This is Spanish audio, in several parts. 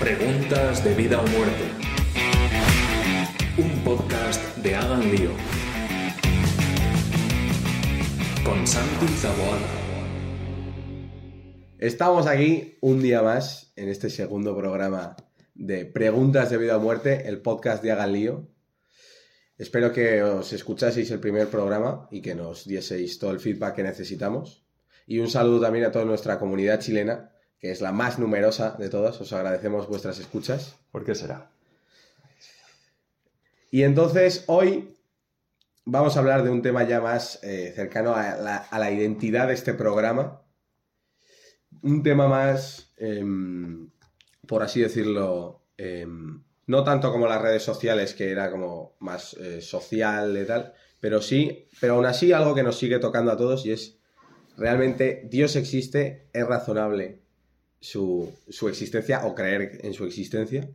Preguntas de vida o muerte. Un podcast de Hagan Lío. Con Santi Zaboada. Estamos aquí un día más en este segundo programa de Preguntas de vida o muerte, el podcast de Hagan Lío. Espero que os escuchaseis el primer programa y que nos dieseis todo el feedback que necesitamos. Y un saludo también a toda nuestra comunidad chilena, que es la más numerosa de todas. Os agradecemos vuestras escuchas. ¿Por qué será? Y entonces hoy vamos a hablar de un tema ya más eh, cercano a la, a la identidad de este programa. Un tema más, em, por así decirlo, em, no tanto como las redes sociales, que era como más eh, social y tal, pero sí, pero aún así algo que nos sigue tocando a todos y es realmente Dios existe, es razonable su, su existencia o creer en su existencia.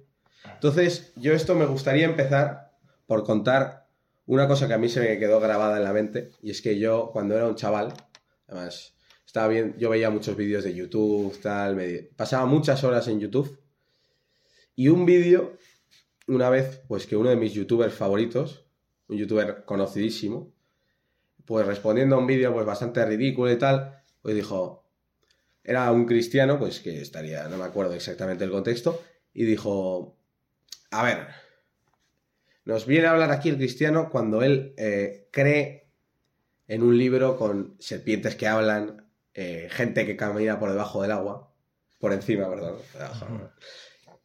Entonces, yo esto me gustaría empezar por contar una cosa que a mí se me quedó grabada en la mente, y es que yo cuando era un chaval, además, estaba bien, yo veía muchos vídeos de YouTube, tal, pasaba muchas horas en YouTube, y un vídeo, una vez, pues que uno de mis youtubers favoritos, un youtuber conocidísimo, pues respondiendo a un vídeo pues bastante ridículo y tal, pues dijo, era un cristiano, pues que estaría, no me acuerdo exactamente el contexto, y dijo, a ver, nos viene a hablar aquí el cristiano cuando él eh, cree en un libro con serpientes que hablan, eh, gente que camina por debajo del agua, por encima, perdón. debajo.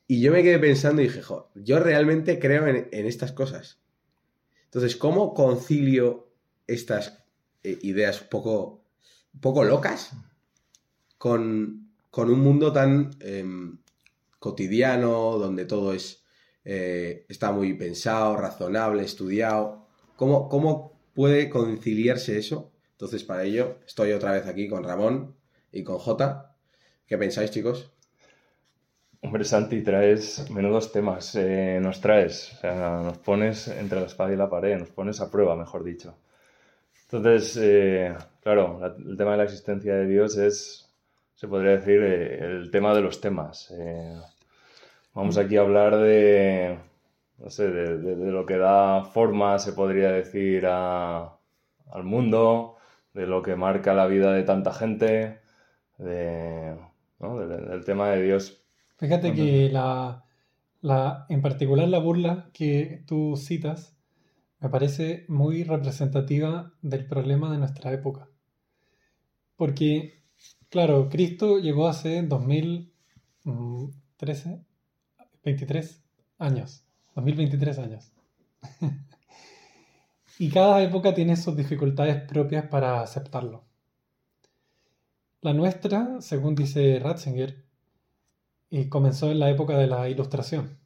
Y yo me quedé pensando y dije, "Jo, yo realmente creo en, en estas cosas. Entonces, ¿cómo concilio estas eh, ideas un poco, un poco locas con, con un mundo tan em, cotidiano, donde todo es eh, está muy pensado, razonable, estudiado? ¿Cómo, ¿Cómo puede conciliarse eso? Entonces, para ello, estoy otra vez aquí con Ramón y con Jota. ¿Qué pensáis, chicos? Hombre, Santi, traes menudos temas. eh, nos traes, o sea, nos pones entre la espada y la pared, nos pones a prueba, mejor dicho. Entonces, eh, claro, la- el tema de la existencia de Dios es, se podría decir, eh, el tema de los temas. Eh, vamos aquí a hablar de, no sé, de, de- de lo que da forma, se podría decir, a- al mundo, de lo que marca la vida de tanta gente, de, ¿no? del- del tema de Dios Fíjate que la, la, en particular la burla que tú citas me parece muy representativa del problema de nuestra época. Porque, claro, Cristo llegó hace 2013, 23 años, 2023 años. y cada época tiene sus dificultades propias para aceptarlo. La nuestra, según dice Ratzinger, y comenzó en la época de la ilustración.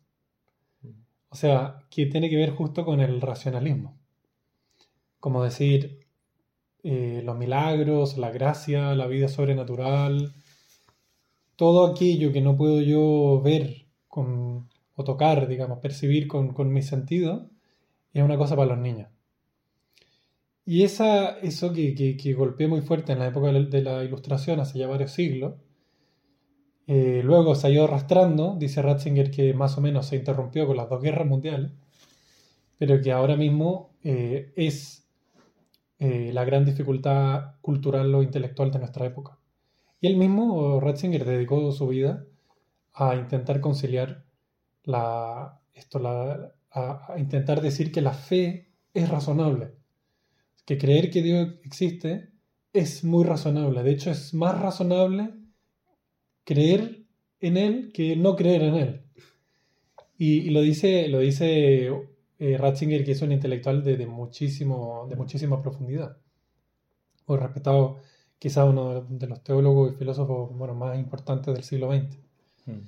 O sea, que tiene que ver justo con el racionalismo. Como decir, eh, los milagros, la gracia, la vida sobrenatural, todo aquello que no puedo yo ver o tocar, digamos, percibir con, con mis sentidos, es una cosa para los niños. Y esa, eso que, que, que golpeé muy fuerte en la época de la, de la ilustración, hace ya varios siglos, eh, luego se ha ido arrastrando, dice Ratzinger que más o menos se interrumpió con las dos guerras mundiales, pero que ahora mismo eh, es eh, la gran dificultad cultural o intelectual de nuestra época. Y él mismo, Ratzinger, dedicó su vida a intentar conciliar la, esto, la, a, intentar decir que la fe es razonable, que creer que Dios existe es muy razonable, de hecho es más razonable creer en él que no creer en él. Y, y lo dice, lo dice eh, Ratzinger, que es un intelectual de, de, muchísimo, de muchísima profundidad. Muy respetado, quizá uno de los teólogos y filósofos bueno, más importantes del siglo XX. Hmm.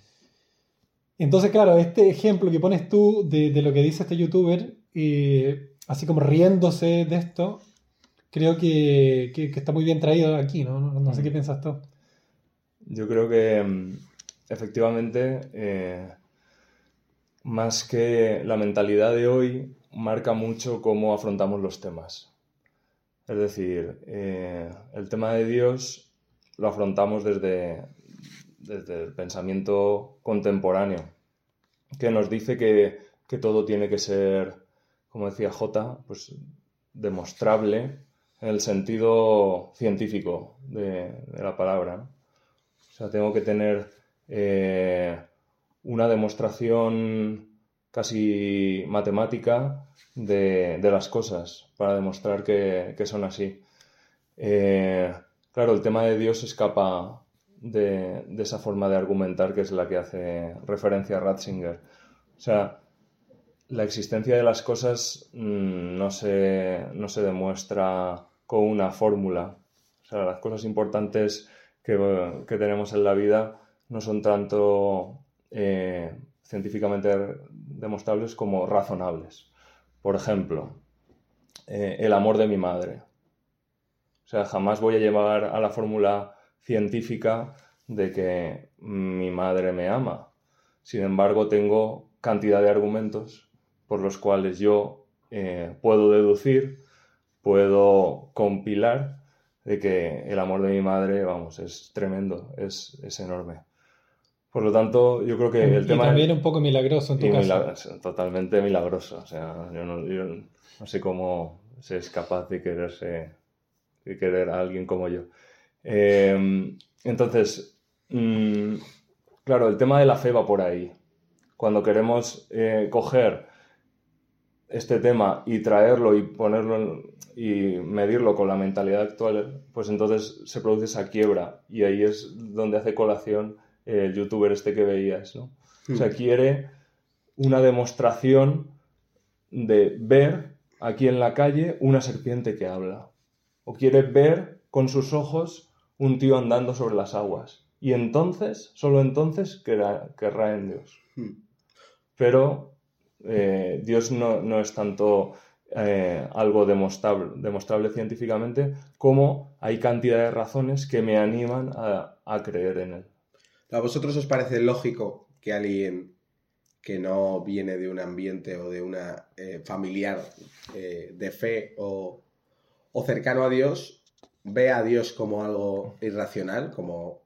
Entonces, claro, este ejemplo que pones tú de, de lo que dice este youtuber, eh, así como riéndose de esto, creo que, que, que, está muy bien traído aquí, ¿no? No, no sé qué piensas tú. Yo creo que mm, efectivamente, eh, más que la mentalidad de hoy, marca mucho cómo afrontamos los temas. Es decir, eh, el tema de Dios lo afrontamos desde, desde el pensamiento contemporáneo, que nos dice que, que todo tiene que ser, como decía J, pues demostrable en el sentido científico de, la palabra. O sea, tengo que tener eh, una demostración casi matemática de, de las cosas para demostrar que, que son así. Eh, claro, el tema de Dios escapa de, de, esa forma de argumentar que es la que hace referencia a Ratzinger. O sea, la existencia de las cosas mmm, no, se, no se demuestra con una fórmula. O sea, las cosas importantes que, que tenemos en la vida no son tanto eh, científicamente demostrables como razonables. Por ejemplo, eh, el amor de mi madre. O sea, jamás voy a llevar a la fórmula científica de que mi madre me ama. Sin embargo, tengo cantidad de argumentos por los cuales yo eh, puedo deducir, puedo compilar de que el amor de mi madre, vamos, es tremendo, es, es enorme. Por lo tanto, yo creo que el y tema... también un poco milagroso en tu caso. milag- totalmente milagroso. O sea, yo no, yo no sé cómo se es capaz de quererse, de querer a alguien como yo. Eh, entonces, mm, claro, el tema de la fe va por ahí. Cuando queremos eh, coger este tema y traerlo y ponerlo en- y medirlo con la mentalidad actual, pues entonces se produce esa quiebra y ahí es donde hace colación el youtuber este que veías, ¿no? O sea, quiere una demostración de ver aquí en la calle una serpiente que habla. O quiere ver con sus ojos un tío andando sobre las aguas. Y entonces, solo entonces, querrá, querrá en Dios. Hmm. Pero eh, Dios no, no es tanto eh, algo demostrable, demostrable científicamente como hay cantidad de razones que me animan a, a creer en él. ¿A vosotros os parece lógico que alguien que no viene de un ambiente o de una eh, familiar eh, de fe o, o cercano a Dios vea a Dios como algo irracional, como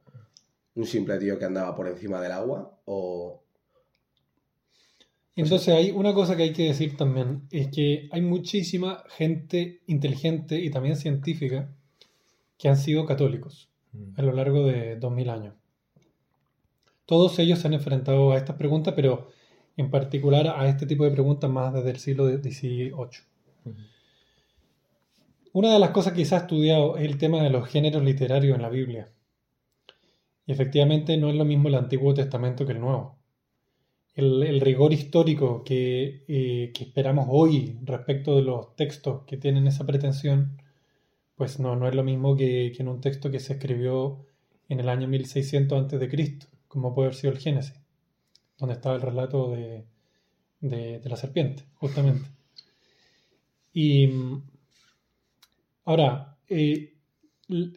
un simple tío que andaba por encima del agua? O Entonces hay una cosa que hay que decir también, es que hay muchísima gente inteligente y también científica que han sido católicos a lo largo de 2000 años. Todos ellos se han enfrentado a estas preguntas, pero en particular a este tipo de preguntas más desde el siglo XVIII. Una de las cosas que se ha estudiado es el tema de los géneros literarios en la Biblia. Y efectivamente no es lo mismo el Antiguo Testamento que el Nuevo. El, el rigor histórico que, eh, que, esperamos hoy respecto de los textos que tienen esa pretensión, pues no, no es lo mismo que, que en un texto que se escribió en el año 1600 a.C., como puede haber sido el Génesis, donde estaba el relato de, de, de la serpiente, justamente. Y ahora, eh,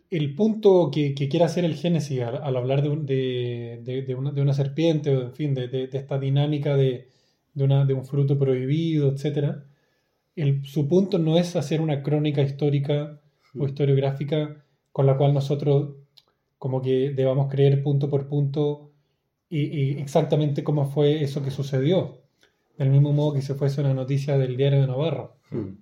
el punto que, que, quiere hacer el Génesis al, al hablar de, un, de, de, una, de, una, serpiente, o en fin, de, esta dinámica de, una, de un fruto prohibido, etc., el, su punto no es hacer una crónica histórica o historiográfica con la cual nosotros como que debamos creer punto por punto y, y exactamente cómo fue eso que sucedió, del mismo modo que se fuese una noticia del diario de Navarra. Hmm.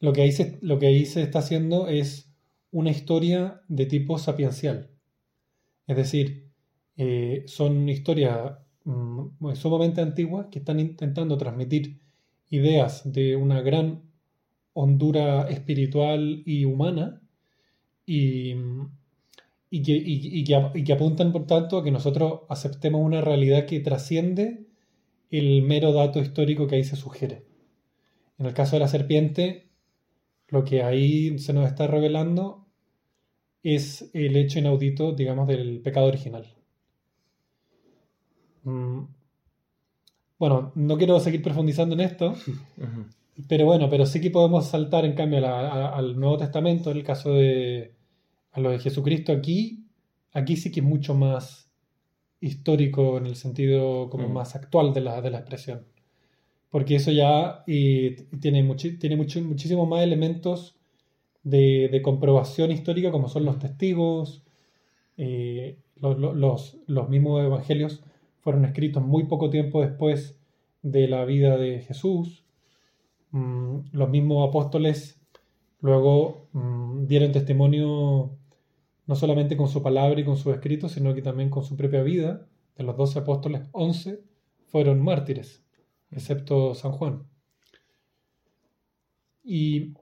Lo, que ahí se, lo que ahí se está haciendo es una historia de tipo sapiencial. Es decir, eh, son historias mm, sumamente antiguas que están intentando transmitir ideas de una gran hondura espiritual y humana y, y, que, y, y, que, y, que, apuntan, por tanto, a que nosotros aceptemos una realidad que trasciende el mero dato histórico que ahí se sugiere. En el caso de la serpiente, lo que ahí se nos está revelando es el hecho inaudito, digamos, del pecado original. Mm. Bueno, no quiero seguir profundizando en esto, pero bueno, pero sí que podemos saltar en cambio a la, a, al Nuevo Testamento, en el caso de a lo de Jesucristo aquí, aquí sí que es mucho más histórico en el sentido como -huh. más actual de la, de la expresión. Porque eso ya y, tiene, muchi tiene mucho, muchísimos más elementos de, de, comprobación histórica como son los testigos, eh, Los, los, los mismos evangelios fueron escritos muy poco tiempo después de la vida de Jesús. Mm, los mismos apóstoles luego mm, dieron testimonio no solamente con su palabra y con sus escritos, sino que también con su propia vida. De los doce apóstoles, once fueron mártires, excepto San Juan. Y,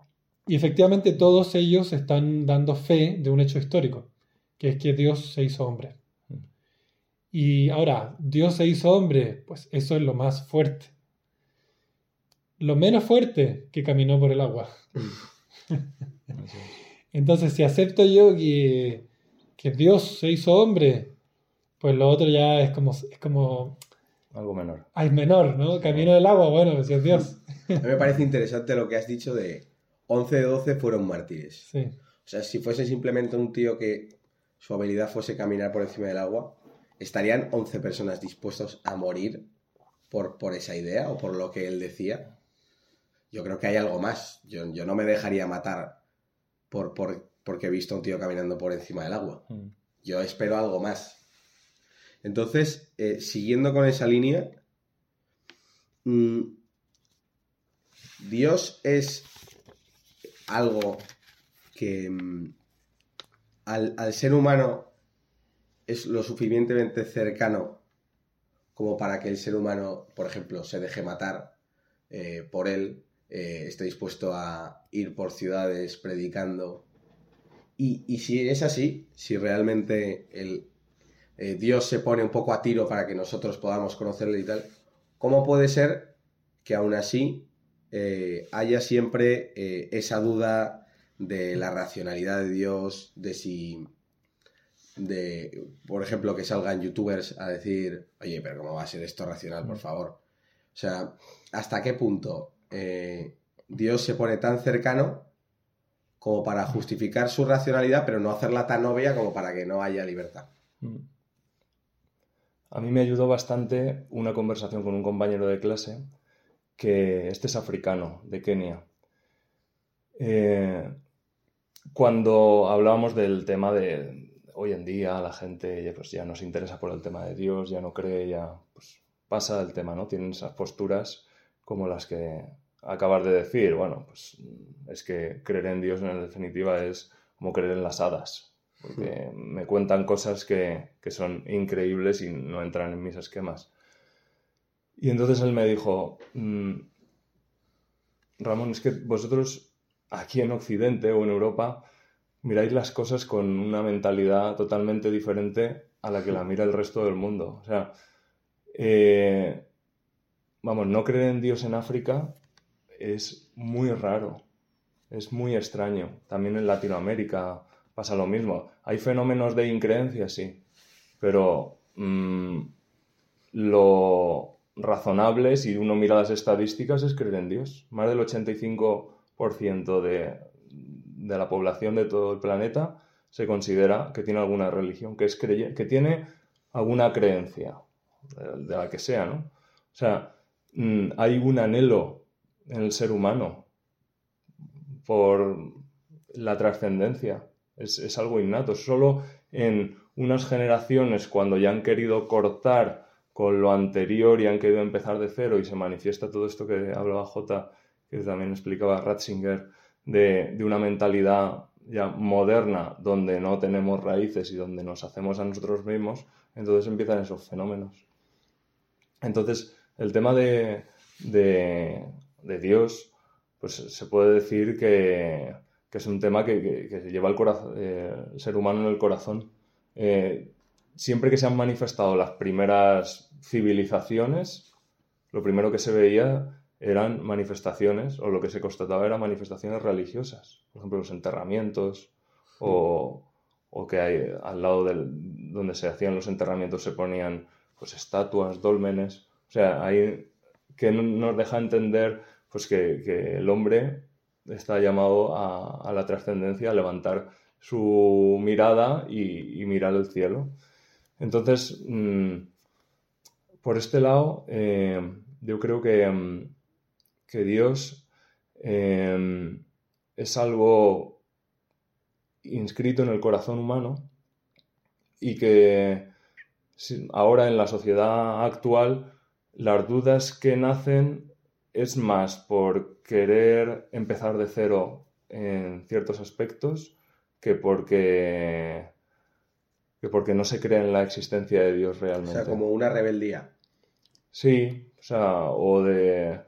y efectivamente todos ellos están dando fe de un hecho histórico, que es que Dios se hizo hombre. Y ahora, Dios se hizo hombre, pues eso es lo más fuerte. Lo menos fuerte que caminó por el agua. Entonces, si acepto yo que, que, Dios se hizo hombre, pues lo otro ya es como... Es como Algo menor. Ah, es menor, ¿no? Camino del agua, bueno, si es Dios. A mí me parece interesante lo que has dicho de 11 de 12 fueron mártires. Sí. O sea, si fuese simplemente un tío que su habilidad fuese caminar por encima del agua, ¿estarían 11 personas dispuestos a morir por, por esa idea o por lo que él decía? Yo creo que hay algo más. Yo, yo no me dejaría matar por, por, porque he visto a un tío caminando por encima del agua. Mm. Yo espero algo más. Entonces, eh, siguiendo con esa línea, mmm, Dios es algo que mmm, al, al, ser humano es lo suficientemente cercano como para que el ser humano, por ejemplo, se deje matar eh, por él, eh, esté dispuesto a ir por ciudades predicando. Y, y si es así, si realmente el, eh, Dios se pone un poco a tiro para que nosotros podamos conocerle y tal, ¿cómo puede ser que aún así eh, haya siempre eh, esa duda de la racionalidad de Dios, de si, de, por ejemplo, que salgan youtubers a decir, oye, pero ¿cómo va a ser esto racional, por favor? O sea, ¿hasta qué punto eh, Dios se pone tan cercano como para justificar su racionalidad, pero no hacerla tan obvia como para que no haya libertad? A mí me ayudó bastante una conversación con un compañero de clase que este es africano, de Kenia. Eh, cuando hablábamos del tema de hoy en día la gente pues, ya no se interesa por el tema de Dios, ya no cree, ya pues, pasa el tema, ¿no? Tienen esas posturas como las que acabas de decir. Bueno, pues es que creer en Dios en definitiva es como creer en las hadas, porque me cuentan cosas que, que son increíbles y no entran en mis esquemas. Y entonces él me dijo, mmm, Ramón, es que vosotros aquí en Occidente o en Europa miráis las cosas con una mentalidad totalmente diferente a la que la mira el resto del mundo. O sea, eh, vamos, no creer en Dios en África es muy raro, es muy extraño. También en Latinoamérica pasa lo mismo. Hay fenómenos de increencia, sí, pero mmm, lo razonable, si uno mira las estadísticas, es creer en Dios. Más del 85% de, de la población de todo el planeta se considera que tiene alguna religión, que, es que tiene alguna creencia, de, de, la que sea, ¿no? O sea, hay un anhelo en el ser humano por la trascendencia. Es, es, algo innato. Solo en unas generaciones, cuando ya han querido cortar con lo anterior y han querido empezar de cero y se manifiesta todo esto que hablaba J, que también explicaba Ratzinger, de, de, una mentalidad ya moderna donde no tenemos raíces y donde nos hacemos a nosotros mismos, entonces empiezan esos fenómenos. Entonces, el tema de, de, Dios, pues se puede decir que, es un tema que, que lleva el, corazón, eh, ser humano en el corazón. Eh, siempre que se han manifestado las primeras civilizaciones, lo primero que se veía eran manifestaciones, o lo que se constataba eran manifestaciones religiosas. Por ejemplo, los enterramientos, o, que al lado del, donde se hacían los enterramientos se ponían pues, estatuas, dólmenes. O sea, que nos deja entender pues, que, que el hombre está llamado a, a la trascendencia, a levantar su mirada y, mirar el cielo. Entonces, mmm, por este lado, eh, yo creo que, um, que Dios eh, es algo inscrito en el corazón humano y que ahora en la sociedad actual las dudas que nacen es más por querer empezar de cero en ciertos aspectos que porque, que porque no se cree en la existencia de Dios O realmente. sea, como una rebeldía. Sí, o sea, o de...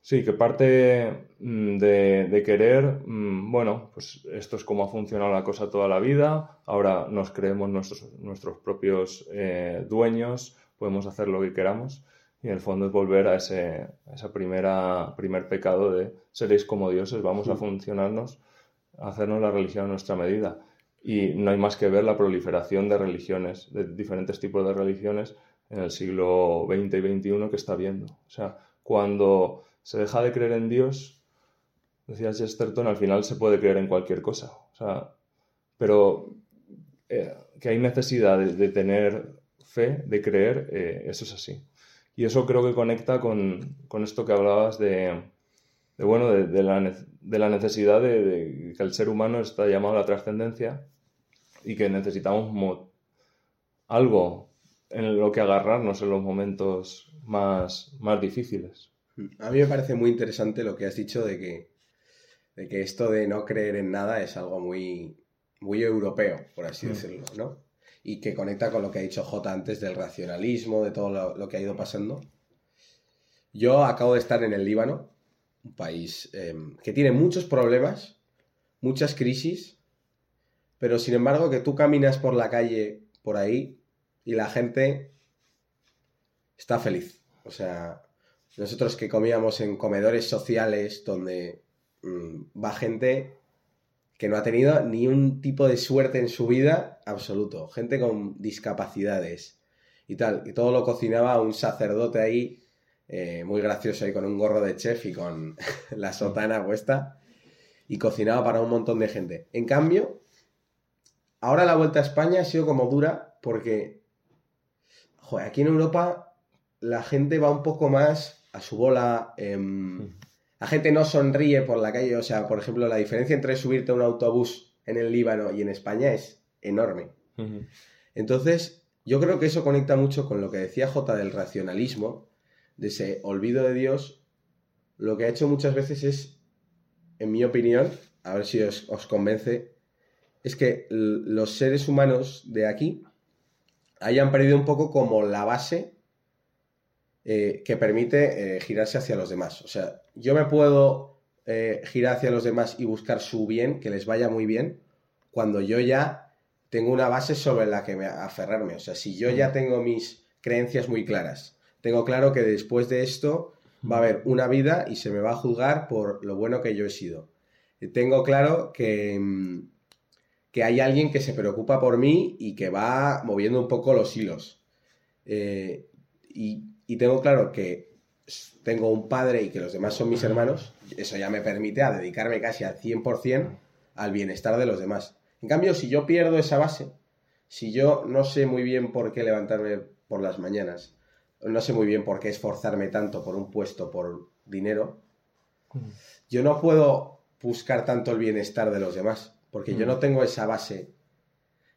Sí, que parte mm, de, de querer, mm, bueno, pues esto es como ha funcionado la cosa toda la vida, ahora nos creemos nuestros, nuestros propios eh, dueños, podemos hacer lo que queramos, y en el fondo es volver a ese, a esa primera, primer pecado de seréis como dioses, vamos a funcionarnos, a hacernos la religión a nuestra medida. Y no hay más que ver la proliferación de religiones, de diferentes tipos de religiones, en el siglo XX y XXI que está habiendo. O sea, cuando se deja de creer en Dios, decía Chesterton, al final se puede creer en cualquier cosa. O sea, pero eh, que hay necesidad de, de tener fe, de creer, eh, eso es así. Y eso creo que conecta con, con esto que hablabas de, de, bueno, de, de la, de la necesidad de, que el ser humano está llamado a la trascendencia y que necesitamos mo- algo en lo que agarrarnos en los momentos más, más difíciles. A mí me parece muy interesante lo que has dicho de que, de que esto de no creer en nada es algo muy, muy europeo, por así Mm. decirlo, ¿no? Y que conecta con lo que ha dicho J antes del racionalismo, de todo lo, que ha ido pasando. Yo acabo de estar en el Líbano, un país eh, que tiene muchos problemas, muchas crisis, pero sin embargo que tú caminas por la calle por ahí y la gente está feliz. O sea, nosotros que comíamos en comedores sociales donde mm, va gente que no ha tenido ni un tipo de suerte en su vida absoluto, gente con discapacidades y tal, y todo lo cocinaba un sacerdote ahí, eh, muy gracioso ahí con un gorro de chef y con la sotana puesta, y cocinaba para un montón de gente. En cambio, ahora la vuelta a España ha sido como dura porque, joder, aquí en Europa la gente va un poco más a su bola. em, la gente no sonríe por la calle. O sea, por ejemplo, la diferencia entre subirte a un autobús en el Líbano y en España es enorme. Entonces, yo creo que eso conecta mucho con lo que decía J del racionalismo, de ese olvido de Dios. Lo que ha hecho muchas veces es, en mi opinión, a ver si os, os convence, es que los seres humanos de aquí hayan perdido un poco como la base eh, que permite eh, girarse hacia los demás. O sea, yo me puedo eh, girar hacia los demás y buscar su bien, que les vaya muy bien, cuando yo ya tengo una base sobre la que me aferrarme. O sea, si yo ya tengo mis creencias muy claras, tengo claro que después de esto va a haber una vida y se me va a juzgar por lo bueno que yo he sido. Tengo claro que, mm, que hay alguien que se preocupa por mí y que va moviendo un poco los hilos. Eh, y, y tengo claro que tengo un padre y que los demás son mis hermanos, eso ya me permite a dedicarme casi al 100% al bienestar de los demás. En cambio, si yo pierdo esa base, si yo no sé muy bien por qué levantarme por las mañanas, no sé muy bien por qué esforzarme tanto por un puesto, por dinero, yo no puedo buscar tanto el bienestar de los demás, porque yo Mm. no tengo esa base.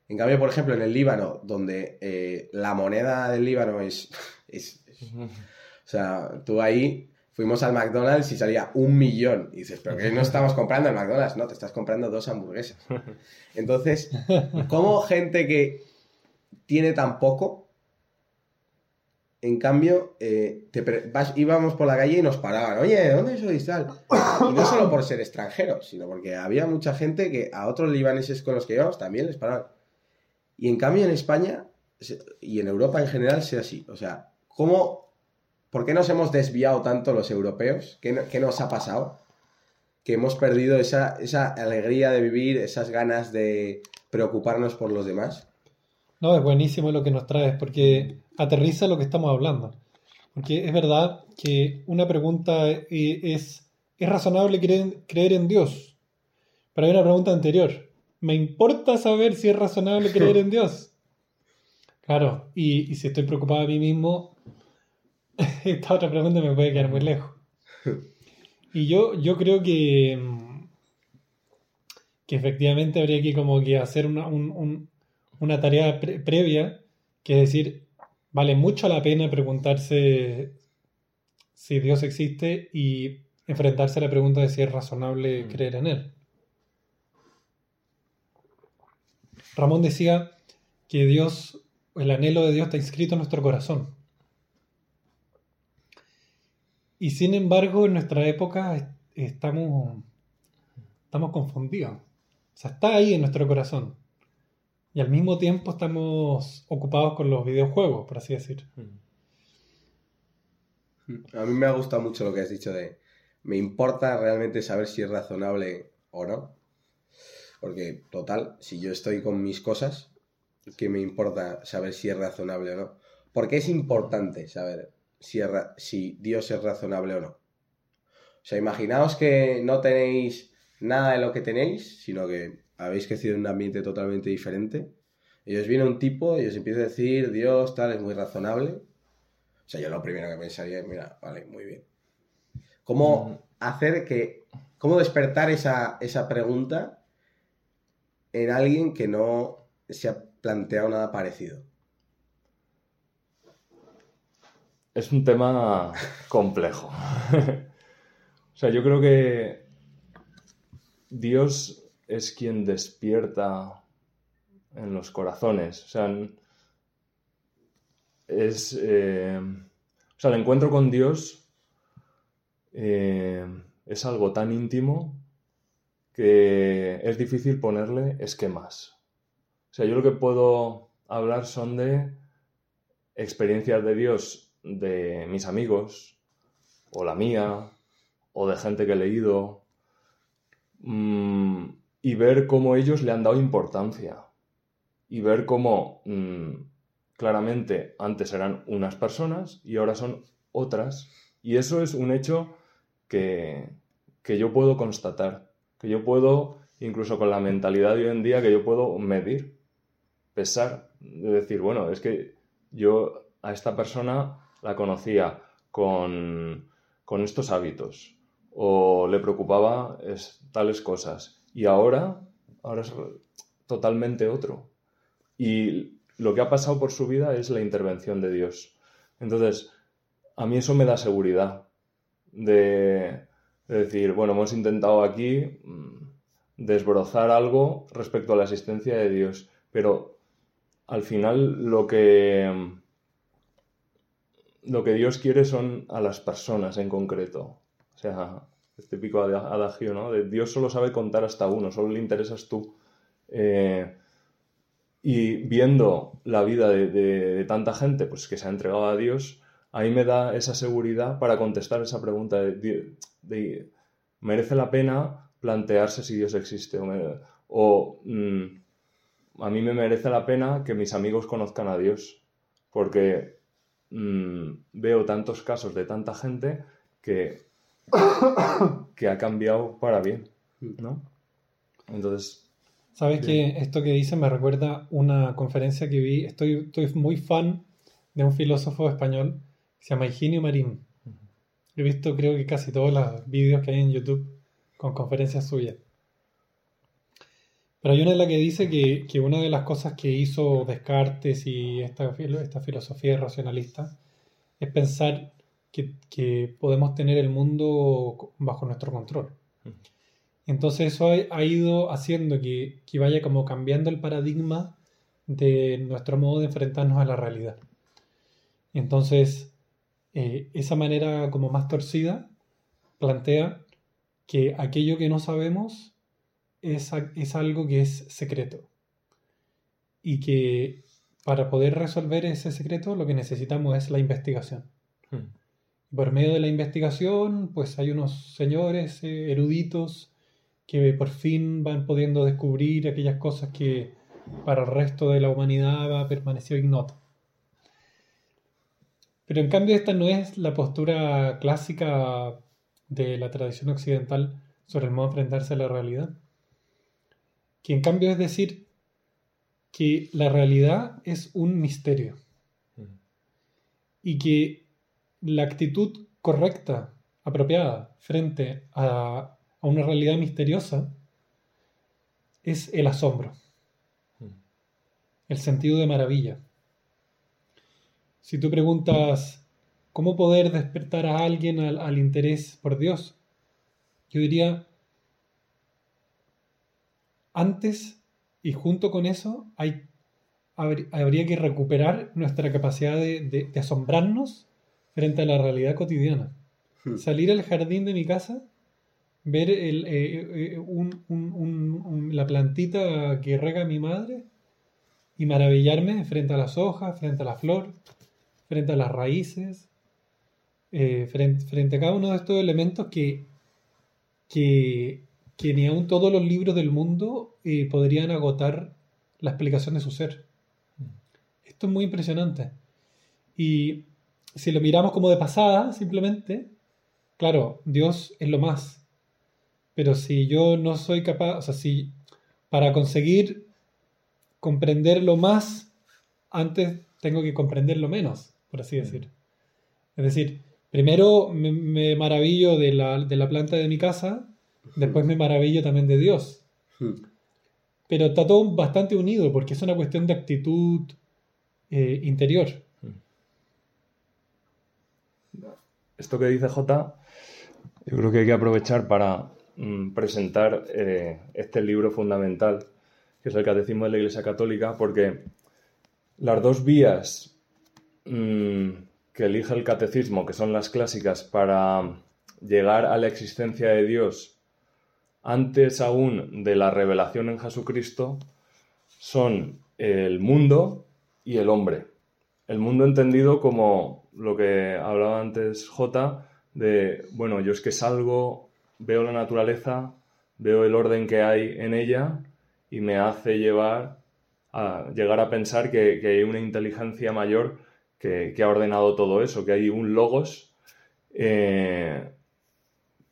En cambio, por ejemplo, en el Líbano, donde eh, la moneda del Líbano es, es- O sea, tú ahí fuimos al McDonald's y salía un millón. Y dices, ¿pero qué no estamos comprando el McDonald's? No, te estás comprando dos hamburguesas. Entonces, ¿cómo gente que tiene tan poco, en cambio, eh, te vas- íbamos por la calle y nos paraban, oye, ¿de dónde sois tal? Y no solo por ser extranjeros, sino porque había mucha gente que a otros libaneses con los que íbamos también les paraban. Y en cambio en España y en Europa en general sea así. O sea, ¿cómo, ¿por qué nos hemos desviado tanto los europeos? ¿Qué, no- qué nos ha pasado? Que hemos perdido esa, esa alegría de vivir, esas ganas de preocuparnos por los demás. No, es buenísimo lo que nos traes porque aterriza lo que estamos hablando. Porque es verdad que una pregunta eh, es, ¿es razonable creer, creer en Dios? Pero hay una pregunta anterior. ¿Me importa saber si es razonable creer en Dios? Claro, y, y si estoy preocupado de mí mismo, esta otra pregunta me puede quedar muy lejos. Y yo, yo creo que, que efectivamente habría que como que hacer una- un, un- una tarea pre- previa, que es decir, vale mucho la pena preguntarse si Dios existe y enfrentarse a la pregunta de si es razonable Mm. creer en Él. Ramón decía que Dios, el anhelo de Dios está inscrito en nuestro corazón. Y sin embargo, en nuestra época est- estamos, estamos confundidos. O sea, está ahí en nuestro corazón. Y al mismo tiempo estamos ocupados con los videojuegos, por así decir. A mí me ha gustado mucho lo que has dicho de me importa realmente saber si es razonable o no. Porque, total, si yo estoy con mis cosas, ¿qué me importa saber si es razonable o no? Porque es importante saber si, es si Dios es razonable o no. O sea, imaginaos que no tenéis nada de lo que tenéis, sino que habéis crecido en un ambiente totalmente diferente. Y os viene un tipo y os empieza a decir, Dios, tal, es muy razonable. O sea, yo lo primero que pensaría es, mira, vale, muy bien. ¿Cómo hacer que, cómo despertar esa, esa pregunta en alguien que no se ha planteado nada parecido? Es un tema complejo. o sea, yo creo que Dios es quien despierta en los corazones. O sea, es. eh, o sea, el encuentro con Dios eh, es algo tan íntimo que es difícil ponerle esquemas. Sea, yo lo que puedo hablar son de experiencias de Dios de mis amigos, o la mía, o de gente que he leído, mm, y ver cómo ellos le han dado importancia. Y ver cómo mm, claramente antes eran unas personas y ahora son otras. Y eso es un hecho que, que yo puedo constatar, que yo puedo, incluso con la mentalidad de hoy en día, que yo puedo medir, pesar, de decir, bueno, es que yo a esta persona la conocía con, con estos hábitos o le preocupaba es- tales cosas y ahora, ahora es totalmente otro. Y lo que ha pasado por su vida es la intervención de Dios. Entonces, a mí eso me da seguridad de, de decir, bueno, hemos intentado aquí mm, desbrozar algo respecto a la existencia de Dios, pero al final lo que lo que Dios quiere son a las personas en concreto. O sea, este típico ada- adagio, ¿no? Dios solo sabe contar hasta uno, solo le interesas tú. Eh, y viendo la vida de, tanta gente pues, que se ha entregado a Dios, ahí me da esa seguridad para contestar esa pregunta de, ¿merece la pena plantearse si Dios existe? O, mm, a mí me merece la pena que mis amigos conozcan a Dios, porque mm, veo tantos casos de tanta gente que, que ha cambiado para bien, ¿no? Entonces, Sabes Bien. que esto que dice me recuerda una conferencia que vi. Estoy, estoy muy fan de un filósofo español que se llama Higinio Marín. He visto creo que casi todos los vídeos que hay en YouTube con conferencias suyas. Pero hay una en la que dice que, que una de las cosas que hizo Descartes y esta, esta filosofía racionalista es pensar que, que podemos tener el mundo bajo nuestro control. Entonces eso ha, ha ido haciendo que, que vaya como cambiando el paradigma de nuestro modo de enfrentarnos a la realidad. Entonces, eh, esa manera como más torcida plantea que aquello que no sabemos es, a- es algo que es secreto. Y que para poder resolver ese secreto lo que necesitamos es la investigación. mm, Por medio de la investigación, pues hay unos señores eh, eruditos que por fin van pudiendo descubrir aquellas cosas que para el resto de la humanidad ha permanecido ignoto. Pero en cambio esta no es la postura clásica de la tradición occidental sobre el modo de enfrentarse a la realidad. Que en cambio es decir que la realidad es un misterio mm, y que la actitud correcta, apropiada, frente a, a una realidad misteriosa es el asombro. mm. el sentido de maravilla. Si tú preguntas, ¿cómo poder despertar a alguien al, al interés por Dios? Yo diría, antes y junto con eso hay, habr- habría que recuperar nuestra capacidad de, de- de asombrarnos frente a la realidad cotidiana. Hmm. Salir al jardín de mi casa, ver el, eh, eh, un- un- un- un- la plantita que rega mi madre y maravillarme frente a las hojas, frente a la flor, frente a las raíces, eh, frente, frente a cada uno de estos elementos que, que, que ni aun todos los libros del mundo eh, podrían agotar la explicación de su ser. Esto es muy impresionante. Y si lo miramos como de pasada, simplemente, claro, Dios es lo más. Pero si yo no soy capaz, o sea, si para conseguir comprender lo más, antes tengo que comprender lo menos, por así decir. Es decir, primero me, me maravillo de la, de la planta de mi casa, después me maravillo también de Dios. Hmm. Pero está todo bastante unido porque es una cuestión de actitud eh, interior. Esto que dice J, yo creo que hay que aprovechar para mm, presentar eh, este libro fundamental, que es el Catecismo de la Iglesia Católica, porque las dos vías mm, que elige el Catecismo, que son las clásicas, para llegar a la existencia de Dios antes aún de la revelación en Jesucristo, son el mundo y el hombre. El mundo entendido como lo que hablaba antes J, de, bueno, yo es que salgo, veo la naturaleza, veo el orden que hay en ella y me hace llevar a llegar a pensar que, hay una inteligencia mayor que, que ha ordenado todo eso, que hay un logos eh,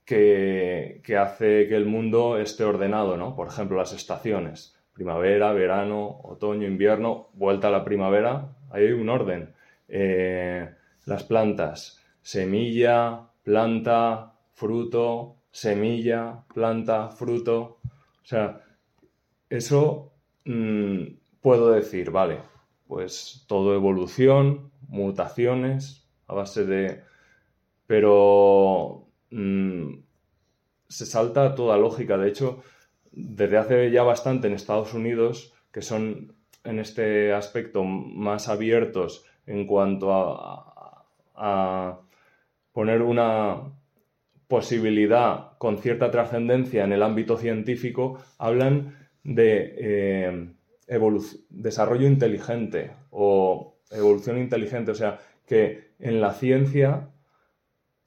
que, hace que el mundo esté ordenado, ¿no? Por ejemplo, las estaciones, primavera, verano, otoño, invierno, vuelta a la primavera, hay un orden. Eh, las plantas, semilla, planta, fruto, semilla, planta, fruto. O sea, eso mm, puedo decir, vale, pues todo evolución, mutaciones, a base de... Pero mm, se salta toda lógica. De hecho, desde hace ya bastante en Estados Unidos, que son en este aspecto más abiertos en cuanto a, poner una posibilidad con cierta trascendencia en el ámbito científico, hablan de eh, desarrollo inteligente o evolución inteligente. O sea, que en la ciencia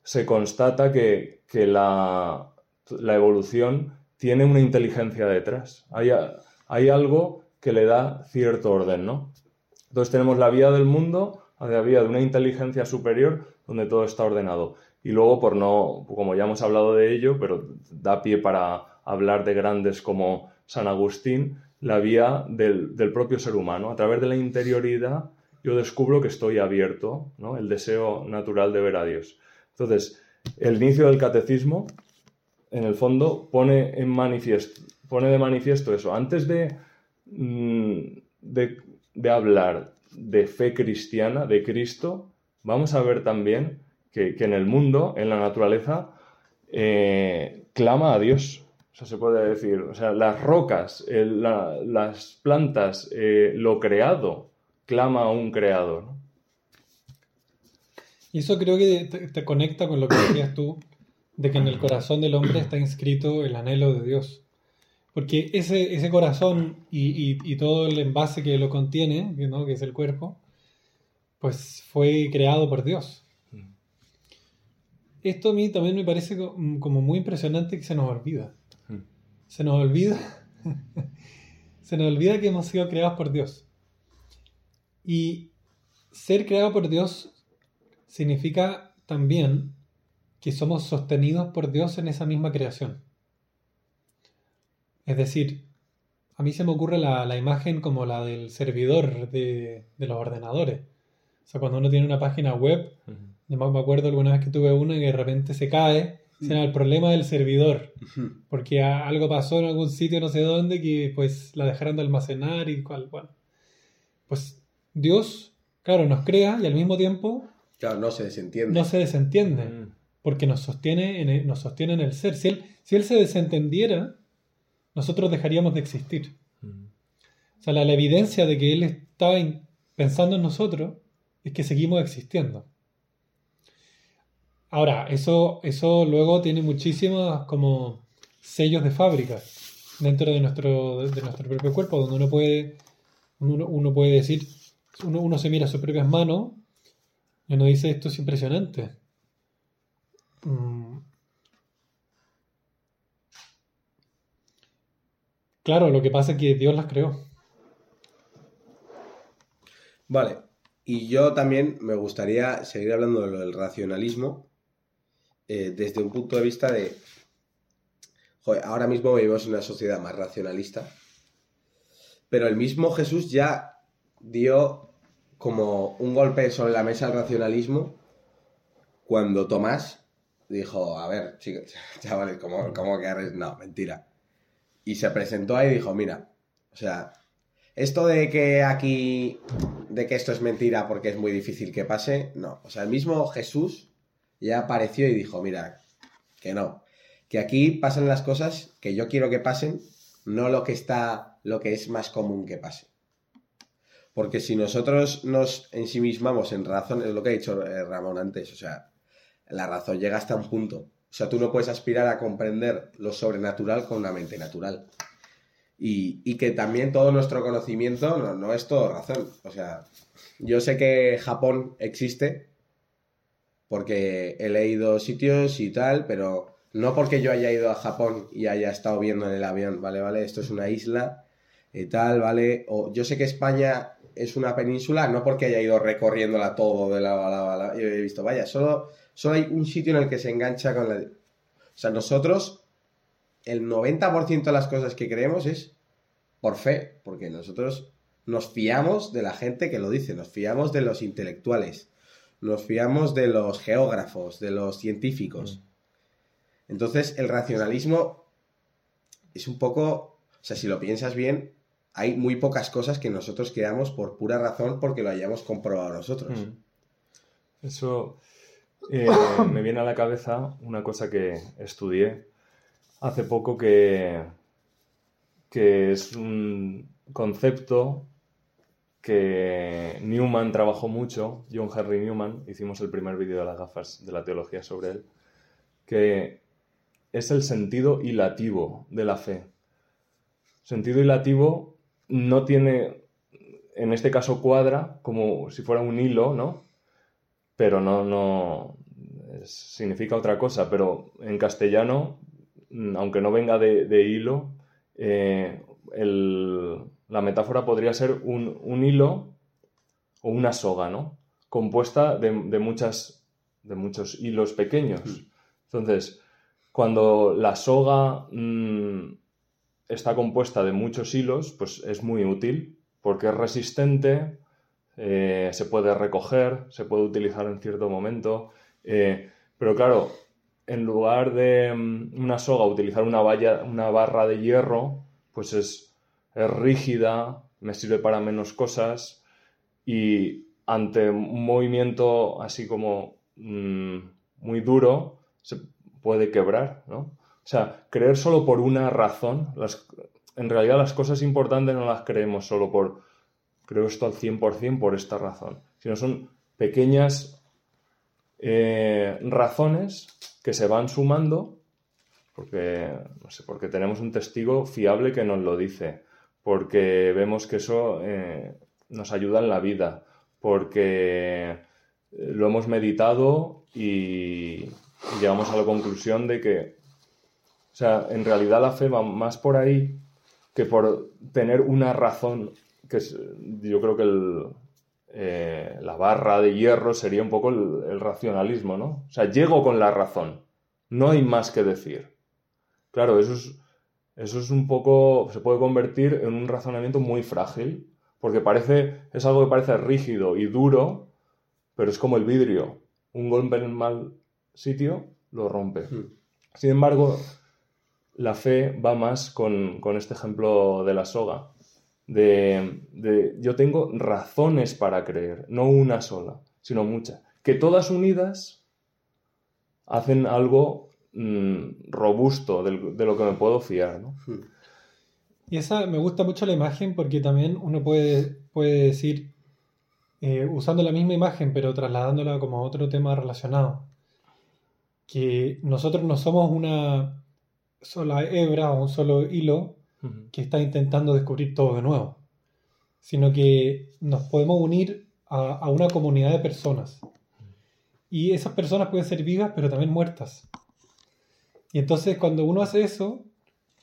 se constata que, que la, la evolución tiene una inteligencia detrás. Hay, hay algo que le da cierto orden, ¿no? Entonces tenemos la vía del mundo, la vía de una inteligencia superior donde todo está ordenado. Y luego, por no, como ya hemos hablado de ello, pero da pie para hablar de grandes como San Agustín, la vía del, del propio ser humano. A través de la interioridad yo descubro que estoy abierto, ¿no? El deseo natural de ver a Dios. Entonces, el inicio del catecismo, en el fondo, pone en manifiesto, pone de manifiesto eso. Antes de, mm, de, de hablar de fe cristiana, de Cristo, vamos a ver también que, que en el mundo, en la naturaleza, eh, clama a Dios. O sea, se puede decir, o sea, las rocas, las plantas, eh, lo creado, clama a un creador. Y eso creo que te, te conecta con lo que decías tú, de que en el corazón del hombre está inscrito el anhelo de Dios. Porque ese, ese corazón y, y- y todo el envase que lo contiene, que, ¿no? que es el cuerpo, pues fue creado por Dios. Esto a mí también me parece co- como muy impresionante que se nos olvida. Mm. Se nos olvida, se nos olvida que hemos sido creados por Dios. Y ser creado por Dios significa también que somos sostenidos por Dios en esa misma creación. Es decir, a mí se me ocurre la, la imagen como la del servidor de, de los ordenadores. O sea, cuando uno tiene una página web, yo me me acuerdo alguna vez que tuve una y de repente se cae, se llama el problema del servidor, porque algo pasó en algún sitio no sé dónde que pues la dejaron de almacenar y cual, bueno. pues Dios, claro, nos crea y al mismo tiempo Claro, no se desentiende. no se desentiende, Mm. porque nos sostiene, en el, nos sostiene en el ser. Si él, si él se desentendiera, nosotros dejaríamos de existir. Mm. O sea, la, la evidencia de que Él está in- pensando en nosotros es que seguimos existiendo. Ahora, eso, eso luego tiene muchísimos como sellos de fábrica dentro de nuestro, de nuestro propio cuerpo, donde uno puede, uno, uno puede decir, uno, uno se mira sus propias manos y uno dice, esto es impresionante. Mm. Claro, lo que pasa es que Dios las creó. Vale. Y yo también me gustaría seguir hablando de lo del racionalismo eh, desde un punto de vista de... Joder, ahora mismo vivimos en una sociedad más racionalista, pero el mismo Jesús ya dio como un golpe sobre la mesa al racionalismo cuando Tomás dijo, a ver, chicos, chavales, ¿cómo, cómo que? No, mentira. Y se presentó ahí y dijo, mira, o sea, esto de que aquí, de que esto es mentira porque es muy difícil que pase, no. O sea, el mismo Jesús ya apareció y dijo, mira, que no. Que aquí pasan las cosas que yo quiero que pasen, no lo que está, lo que es más común que pase. Porque si nosotros nos ensimismamos en razón, es lo que ha dicho eh, Ramón antes, o sea, la razón llega hasta un punto. O sea, tú no puedes aspirar a comprender lo sobrenatural con una mente natural. Y, y que también todo nuestro conocimiento no, no es todo razón. O sea, yo sé que Japón existe porque he leído sitios y tal, pero no porque yo haya ido a Japón y haya estado viendo en el avión, ¿vale? ¿Vale? Esto es una isla y tal, ¿vale? O yo sé que España es una península, no porque haya ido recorriéndola todo de lado a lado a lado. Yo he visto, vaya, solo, solo hay un sitio en el que se engancha con la... O sea, nosotros, el 90% de las cosas que creemos es por fe, porque nosotros nos fiamos de la gente que lo dice, nos fiamos de los intelectuales, nos fiamos de los geógrafos, de los científicos. Entonces, el racionalismo es un poco, o sea, si lo piensas bien, hay muy pocas cosas que nosotros creamos por pura razón porque lo hayamos comprobado nosotros. Mm. Eso eh, me viene a la cabeza una cosa que estudié hace poco que, que es un concepto que Newman trabajó mucho, John Henry Newman, hicimos el primer vídeo de las gafas de la teología sobre él, que es el sentido hilativo de la fe. Sentido hilativo no tiene, en este caso cuadra, como si fuera un hilo, ¿no? Pero no, no, significa otra cosa, pero en castellano, aunque no venga de, de hilo, eh, el- la metáfora podría ser un, un hilo o una soga, ¿no? Compuesta de, de muchas, de muchos hilos pequeños. Entonces, cuando la soga mm, está compuesta de muchos hilos, pues es muy útil porque es resistente, eh, se puede recoger, se puede utilizar en cierto momento. eh, pero claro, en lugar de mm, una soga utilizar una valla, una barra de hierro, pues es, es rígida, me sirve para menos cosas y ante un movimiento así como mm, muy duro se puede quebrar, ¿no? O sea, creer solo por una razón, en realidad las cosas importantes no las creemos solo por, creo esto al 100% por esta razón, sino son pequeñas eh, razones que se van sumando porque, no sé, porque tenemos un testigo fiable que nos lo dice, porque vemos que eso eh, nos ayuda en la vida, porque eh, lo hemos meditado y, llegamos a la conclusión de que, sea, en realidad la fe va más por ahí que por tener una razón, que es, yo creo que el, eh, la barra de hierro sería un poco el, el racionalismo, ¿no? O sea, llego con la razón, no hay más que decir. Claro, eso es, eso es un poco, se puede convertir en un razonamiento muy frágil, porque parece, es algo que parece rígido y duro, pero es como el vidrio. Un golpe en el mal sitio lo rompe. Mm. Sin embargo, la fe va más con, con este ejemplo de la soga. de, de yo tengo razones para creer, no una sola, sino muchas, que todas unidas hacen algo mm, robusto de, lo que me puedo fiar, ¿no? Hmm. Y esa me gusta mucho la imagen porque también uno puede, puede decir, eh, usando la misma imagen pero trasladándola como a otro tema relacionado, que nosotros no somos una sola hebra o un solo hilo que está intentando descubrir todo de nuevo, sino que nos podemos unir a, a una comunidad de personas. Y esas personas pueden ser vivas, pero también muertas. Y entonces cuando uno hace eso,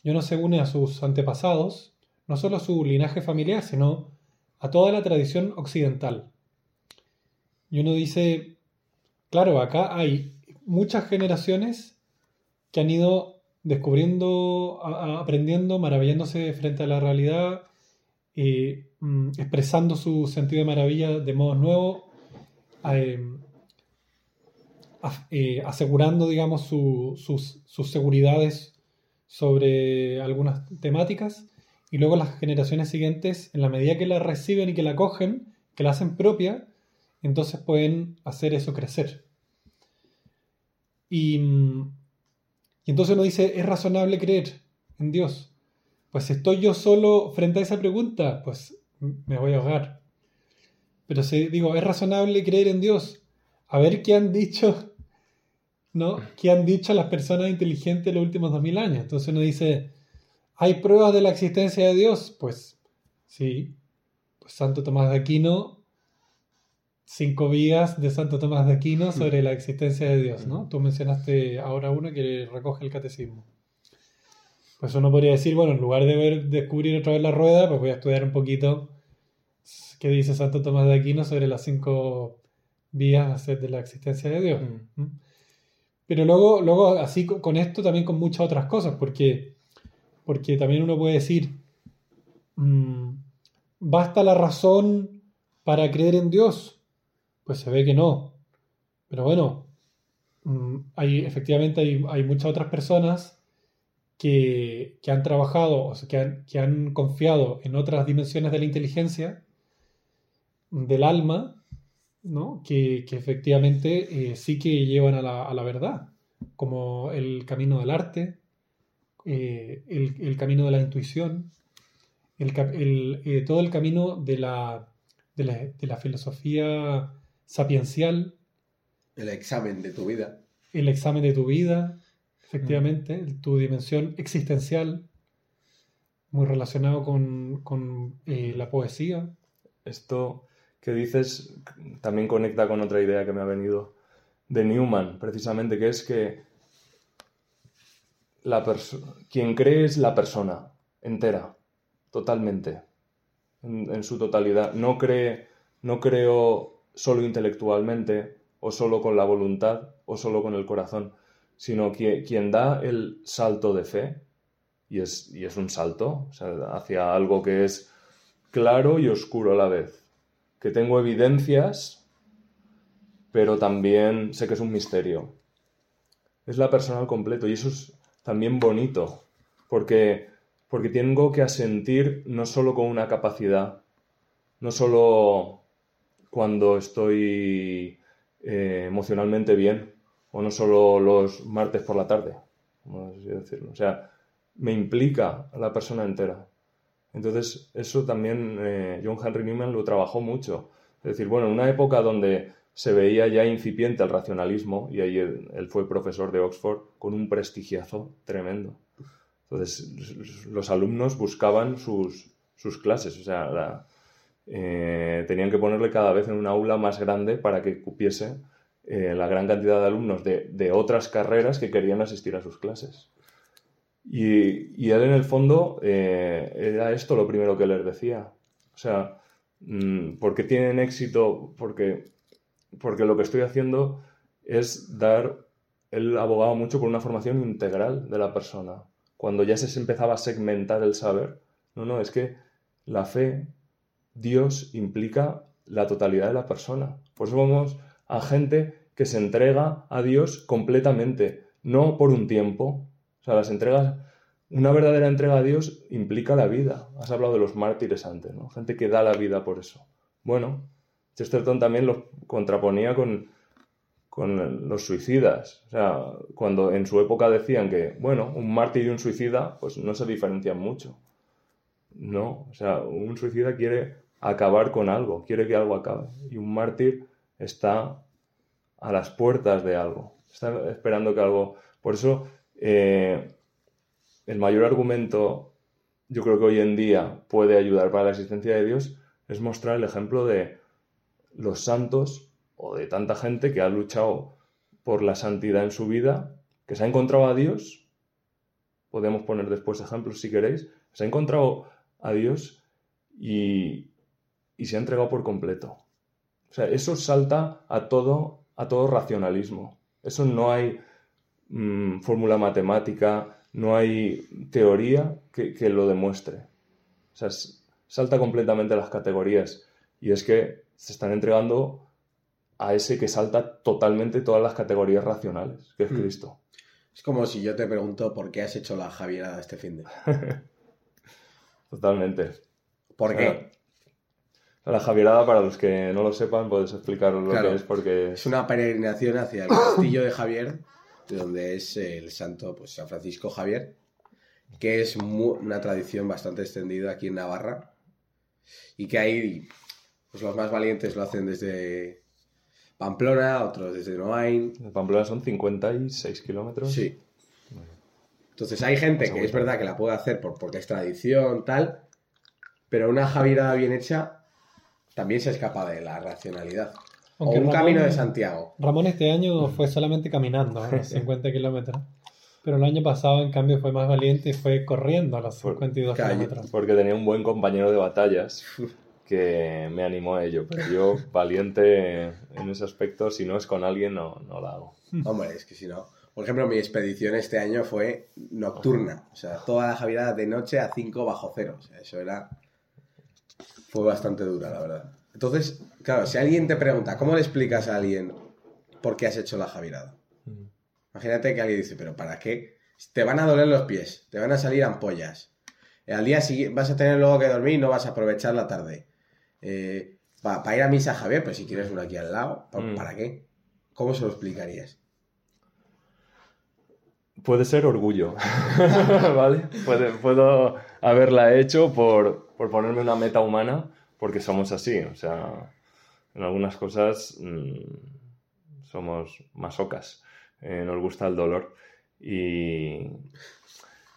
y uno se une a sus antepasados, no solo a su linaje familiar, sino a toda la tradición occidental. Y uno dice, claro, acá hay muchas generaciones que han ido descubriendo, aprendiendo, maravillándose frente a la realidad, eh, mm, expresando su sentido de maravilla de modos nuevos, eh, eh, asegurando, digamos, su- sus, sus seguridades sobre algunas temáticas, y luego las generaciones siguientes, en la medida que la reciben y que la cogen, que la hacen propia, entonces pueden hacer eso crecer. Y, mm, y entonces uno dice, ¿es razonable creer en Dios? Pues si estoy yo solo frente a esa pregunta, pues me voy a ahogar. Pero si digo, ¿es razonable creer en Dios? A ver qué han dicho, ¿no? ¿Qué han dicho las personas inteligentes los últimos dos mil años? Entonces uno dice, ¿hay pruebas de la existencia de Dios? Pues sí. Pues Santo Tomás de Aquino, cinco vías de Santo Tomás de Aquino sobre la existencia de Dios, ¿no? Tú mencionaste ahora uno que recoge el catecismo. Pues uno podría decir, bueno, en lugar de ver, descubrir otra vez la rueda, pues voy a estudiar un poquito qué dice Santo Tomás de Aquino sobre las cinco vías de la existencia de Dios. Mm. ¿Mm? Pero luego, luego así co- con esto también con muchas otras cosas, porque, porque también uno puede decir, mm, ¿basta la razón para creer en Dios? Pues se ve que no. Pero bueno, mm, hay, efectivamente hay, hay muchas otras personas que, que han trabajado, o sea, que han, que han confiado en otras dimensiones de la inteligencia, del alma, ¿no? que, que efectivamente eh, sí que llevan a la, a la verdad, como el camino del arte, eh, el, el camino de la intuición, el, el, eh, todo el camino de la, de la, de la filosofía sapiencial, El examen de tu vida. el examen de tu vida, efectivamente, tu dimensión existencial, muy relacionado con, con, eh, la poesía. Esto que dices también conecta con otra idea que me ha venido de Newman, precisamente, que es que la quien cree es la persona entera, totalmente, en, en su totalidad. No cree, no creo solo intelectualmente, o solo con la voluntad, o solo con el corazón, sino que quien da el salto de fe, y es, y es un salto, hacia algo que es claro y oscuro a la vez, que tengo evidencias, pero también sé que es un misterio. Es la persona al completo y eso es también bonito, porque, porque tengo que asentir no solo con una capacidad, no solo cuando estoy eh, emocionalmente bien, o no solo los martes por la tarde, decirlo. O sea, me implica a la persona entera. Entonces, eso también eh, John Henry Newman lo trabajó mucho. Es decir, bueno, en una época donde se veía ya incipiente el racionalismo, y ahí él, él fue profesor de Oxford con un prestigiazo tremendo. Entonces, los alumnos buscaban sus, sus clases, o sea, la- eh, tenían que ponerle cada vez en un aula más grande para que cupiese eh, la gran cantidad de alumnos de, de otras carreras que querían asistir a sus clases. Y, y él en el fondo eh, era esto lo primero que les decía. O sea, mm, porque tienen éxito, porque, porque lo que estoy haciendo es dar, él abogaba mucho por una formación integral de la persona. Cuando ya se empezaba a segmentar el saber, no, no, es que la fe, Dios implica la totalidad de la persona. Por eso vamos a gente que se entrega a Dios completamente, no por un tiempo, o sea, las entregas, una verdadera entrega a Dios implica la vida. Has hablado de los mártires antes, ¿no? Gente que da la vida por eso. Bueno, Chesterton también lo contraponía con, con los suicidas. O sea, cuando en su época decían que, bueno, un mártir y un suicida, pues no se diferencian mucho. No, o sea, un suicida quiere acabar con algo, quiere que algo acabe. Y un mártir está a las puertas de algo, está esperando que algo... Por eso, eh, el mayor argumento, yo creo que hoy en día puede ayudar para la existencia de Dios, es mostrar el ejemplo de los santos o de tanta gente que ha luchado por la santidad en su vida, que se ha encontrado a Dios, podemos poner después ejemplos si queréis, se ha encontrado a Dios y, se ha entregado por completo. O sea, eso salta a todo, a todo racionalismo. Eso no hay mm, fórmula matemática, no hay teoría que, que, lo demuestre. O sea, salta completamente las categorías. Y es que se están entregando a ese que salta totalmente todas las categorías racionales, que es hmm. Cristo. Es como si yo te pregunto por qué has hecho la Javierada este fin de. Totalmente. ¿Por qué? La Javierada, para los que no lo sepan, puedes explicar lo que es porque... Es una peregrinación hacia el castillo de Javier, de donde es el santo pues, San Francisco Javier, que es una tradición bastante extendida aquí en Navarra y que hay, pues los más valientes lo hacen desde Pamplona, otros desde Noain. Pamplona son 56 kilómetros. Sí. Entonces hay gente que es verdad que la puede hacer por, porque es tradición, tal, pero una Javierada bien hecha también se escapa de la racionalidad. o un camino de Santiago. Ramón este año fue solamente caminando a los 50 kilómetros. Pero el año pasado, en cambio, fue más valiente y fue corriendo a los 52 kilómetros. Porque tenía un buen compañero de batallas que me animó a ello. Pero yo, valiente en ese aspecto, si no es con alguien, no, no lo hago. Hombre, es que si no. Por ejemplo, mi expedición este año fue nocturna. O sea, toda la Javiera de noche a 5 bajo cero. O sea, eso era. Fue bastante dura, la verdad. Entonces, claro, si alguien te pregunta, ¿cómo le explicas a alguien por qué has hecho la Javirada? Mm. Imagínate que alguien dice, ¿pero para qué? Te van a doler los pies, te van a salir ampollas. Al día siguiente vas a tener luego que dormir y no vas a aprovechar la tarde. Eh, para ir a misa, Javier, pues si quieres uno aquí al lado, mm. ¿para qué? ¿Cómo se lo explicarías? puede ser orgullo, ¿vale? puedo haberla hecho por, ponerme una meta humana, porque somos así, o sea, en algunas cosas mm, somos masocas, eh, nos gusta el dolor y...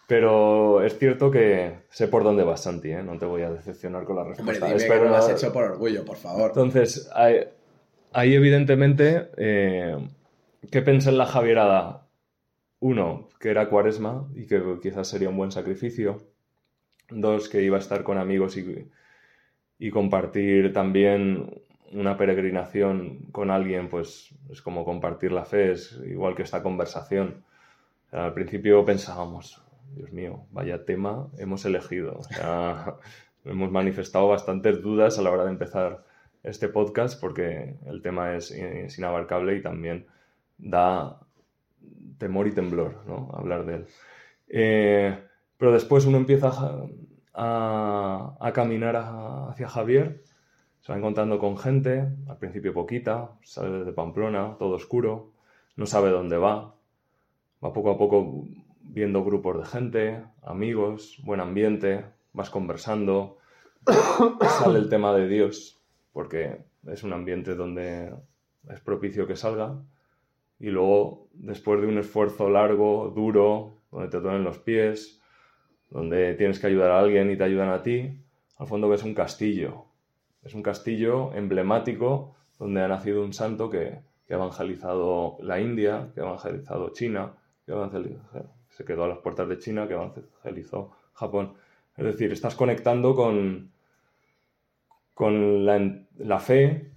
Pero es cierto que sé por dónde vas, Santi, ¿eh? no te voy a decepcionar con la respuesta. Hombre, dime que lo has hecho por orgullo, por favor. Entonces, ahí, evidentemente, eh, ¿qué pensé en la Javierada? uno, que era cuaresma y que quizás sería un buen sacrificio. Dos, que iba a estar con amigos y, compartir también una peregrinación con alguien, pues es como compartir la fe, es igual que esta conversación. al principio pensábamos, Dios mío, vaya tema hemos elegido. hemos manifestado bastantes dudas a la hora de empezar este podcast porque el tema es, es inabarcable y también da temor y temblor, ¿no? Hablar de él. Eh, pero después uno empieza a, caminar hacia Javier, se va encontrando con gente, al principio poquita, sale desde Pamplona, todo oscuro, no sabe dónde va, va poco a poco viendo grupos de gente, amigos, buen ambiente, vas conversando, sale el tema de Dios, porque es un ambiente donde es propicio que salga, y luego, después de un esfuerzo largo, duro, donde te duelen los pies, donde tienes que ayudar a alguien y te ayudan a ti, al fondo ves un castillo. Es un castillo emblemático donde ha nacido un santo que, ha evangelizado la India, que ha evangelizado China, que se quedó a las puertas de China, que evangelizó Japón. Es decir, estás conectando con, con la, la fe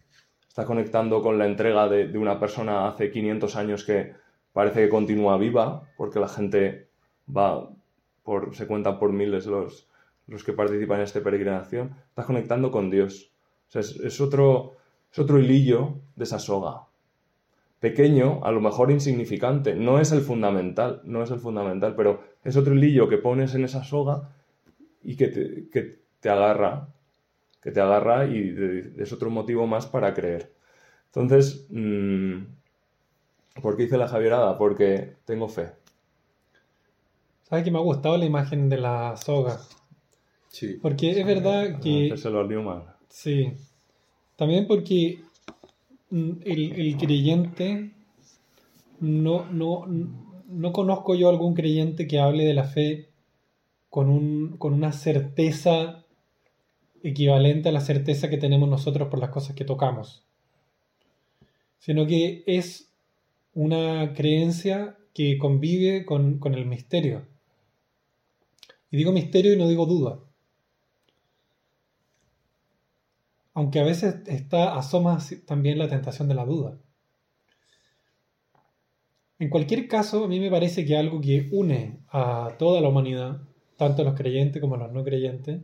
está conectando con la entrega de, una persona hace 500 años que parece que continúa viva, porque la gente va, se cuentan por miles los, los que participan en esta peregrinación, estás conectando con Dios. es, otro, es otro hilillo de esa soga. pequeño, a lo mejor insignificante, no es el fundamental, no es el fundamental, pero es otro hilillo que pones en esa soga y que te, que te agarra, que te agarra y es otro motivo más para creer. Entonces, mm, ¿por qué hice la Javierada? Porque tengo fe. ¿Sabes que me ha gustado la imagen de la soga? Sí. Porque es verdad que... Al Newman. Sí. También porque mm, el, el creyente, no, no, no conozco yo algún creyente que hable de la fe con, un, con una certeza equivalente a la certeza que tenemos nosotros por las cosas que tocamos. Sino que es una creencia que convive con, con el misterio. Y digo misterio y no digo duda. aunque a veces está, asoma también la tentación de la duda. En cualquier caso, a mí me parece que algo que une a toda la humanidad, tanto a los creyentes como a los no creyentes,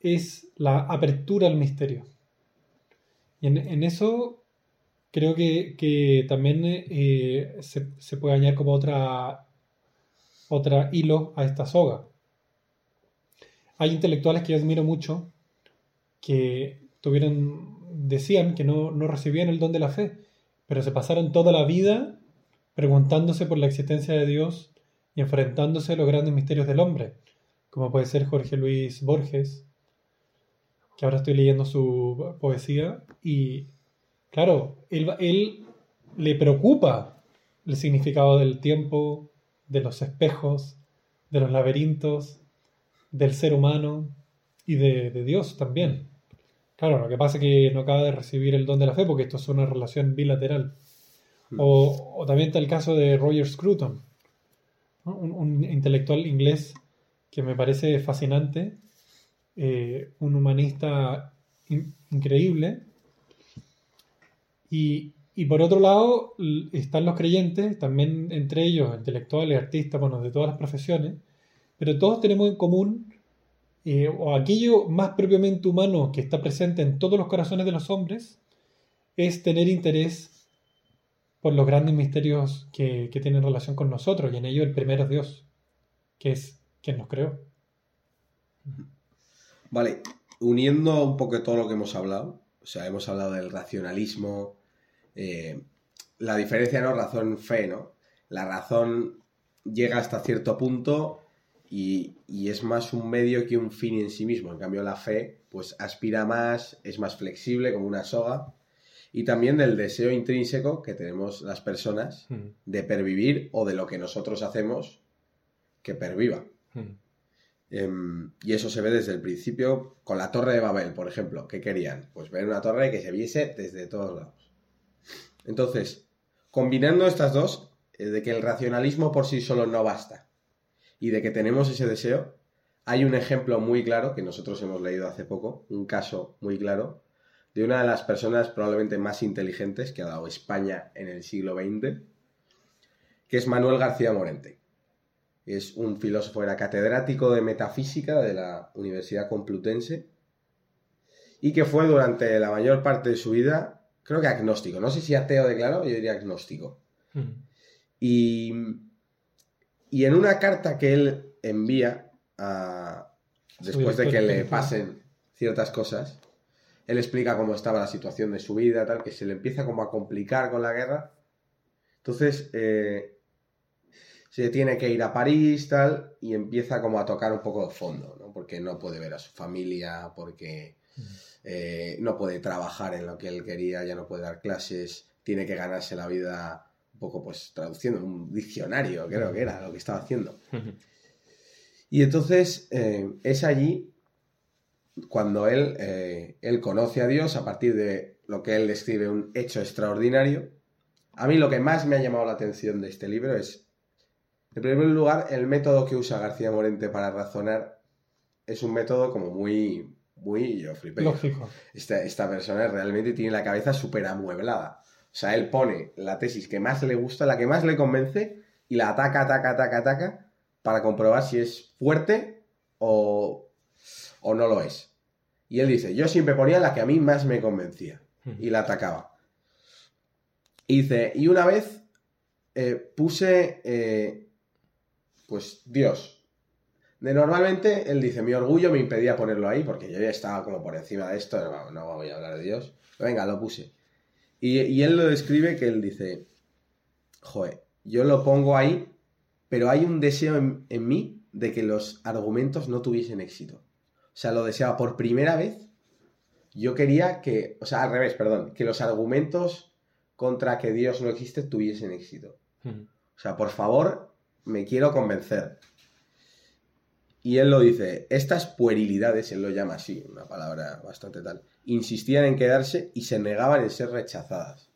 es la apertura al misterio. Y en, eso creo que, que también eh, se, se puede añadir como otra, otra hilo a esta soga. Hay intelectuales que yo admiro mucho, que tuvieron, decían que no, no recibían el don de la fe, pero se pasaron toda la vida preguntándose por la existencia de Dios y enfrentándose a los grandes misterios del hombre, como puede ser Jorge Luis Borges, que ahora estoy leyendo su poesía, y claro, él, él le preocupa el significado del tiempo, de los espejos, de los laberintos, del ser humano y de, de Dios también. Claro, lo que pasa es que no acaba de recibir el don de la fe porque esto es una relación bilateral. O, o también está el caso de Roger Scruton, ¿no? un, un intelectual inglés que me parece fascinante, eh, un humanista in- increíble. Y, y por otro lado están los creyentes, también entre ellos intelectuales, artistas, bueno, de todas las profesiones, pero todos tenemos en común eh, o aquello más propiamente humano que está presente en todos los corazones de los hombres, es tener interés por los grandes misterios que, que tienen relación con nosotros, y en ello el primero es Dios, que es quien nos creó. Vale, uniendo un poco todo lo que hemos hablado, o sea, hemos hablado del racionalismo, eh, la diferencia, ¿no? Razón-fe, ¿no? La razón llega hasta cierto punto y, y es más un medio que un fin en sí mismo. En cambio, la fe, pues aspira más, es más flexible, como una soga. Y también del deseo intrínseco que tenemos las personas Mm, de pervivir o de lo que nosotros hacemos que perviva. mm. Em, y eso se ve desde el principio con la Torre de Babel, por ejemplo. ¿Qué querían? Pues ver una torre que se viese desde todos lados. Entonces, combinando estas dos, eh, de que el racionalismo por sí solo no basta y de que tenemos ese deseo, hay un ejemplo muy claro que nosotros hemos leído hace poco, un caso muy claro, de una de las personas probablemente más inteligentes que ha dado España en el siglo XX, que es Manuel García Morente. Es un filósofo, era catedrático de metafísica de la Universidad Complutense y que fue durante la mayor parte de su vida, creo que agnóstico. No sé si ateo declarado, yo diría agnóstico. Mm. Y, y en una carta que él envía a- después de que le pasen ciertas cosas, él explica cómo estaba la situación de su vida, tal, que se le empieza como a complicar con la guerra. Entonces, eh, se tiene que ir a París, tal, y empieza como a tocar un poco de fondo, ¿no? Porque no puede ver a su familia, porque eh, no puede trabajar en lo que él quería, ya no puede dar clases, tiene que ganarse la vida un poco, pues, traduciendo un diccionario, creo que era lo que estaba haciendo. Y entonces eh, es allí cuando él, eh, él conoce a Dios a partir de lo que él describe un hecho extraordinario. A mí lo que más me ha llamado la atención de este libro es, en primer lugar, el método que usa García Morente para razonar es un método como muy, muy, yo flipé. Lógico. Esta, esta persona realmente tiene la cabeza súper amueblada. O sea, él pone la tesis que más le gusta, la que más le convence, y la ataca, ataca, ataca, ataca, para comprobar si es fuerte o, o no lo es. Y él dice, yo siempre ponía la que a mí más me convencía, y la atacaba. Y dice, y una vez eh, puse, eh, pues, Dios. Normalmente, él dice, mi orgullo me impedía ponerlo ahí, porque yo ya estaba como por encima de esto, no, no voy a hablar de Dios. Venga, lo puse. Y, y él lo describe que él dice, joder, yo lo pongo ahí, pero hay un deseo en, en mí de que los argumentos no tuviesen éxito. O sea, lo deseaba por primera vez. Yo quería que, o sea, al revés, perdón, que los argumentos contra que Dios no existe tuviesen éxito. O sea, por favor, me quiero convencer. Y él lo dice, estas puerilidades, él lo llama así, una palabra bastante tal, insistían en quedarse y se negaban en ser rechazadas.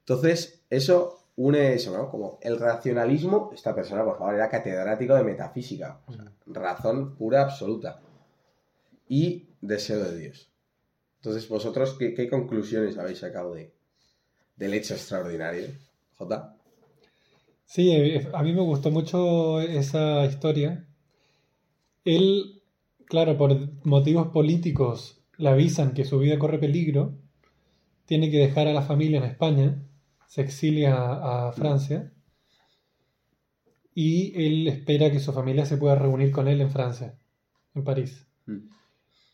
Entonces, eso une eso, ¿no? Como el racionalismo, esta persona, por favor, era catedrático de metafísica, o sea, razón pura, absoluta. Y deseo de Dios. Entonces, vosotros, ¿qué, qué conclusiones habéis sacado de, del hecho extraordinario? J. Sí, a mí me gustó mucho esa historia. Él, claro, por motivos políticos le avisan que su vida corre peligro, tiene que dejar a la familia en España, se exilia a, a Francia y él espera que su familia se pueda reunir con él en Francia, en París. Mm.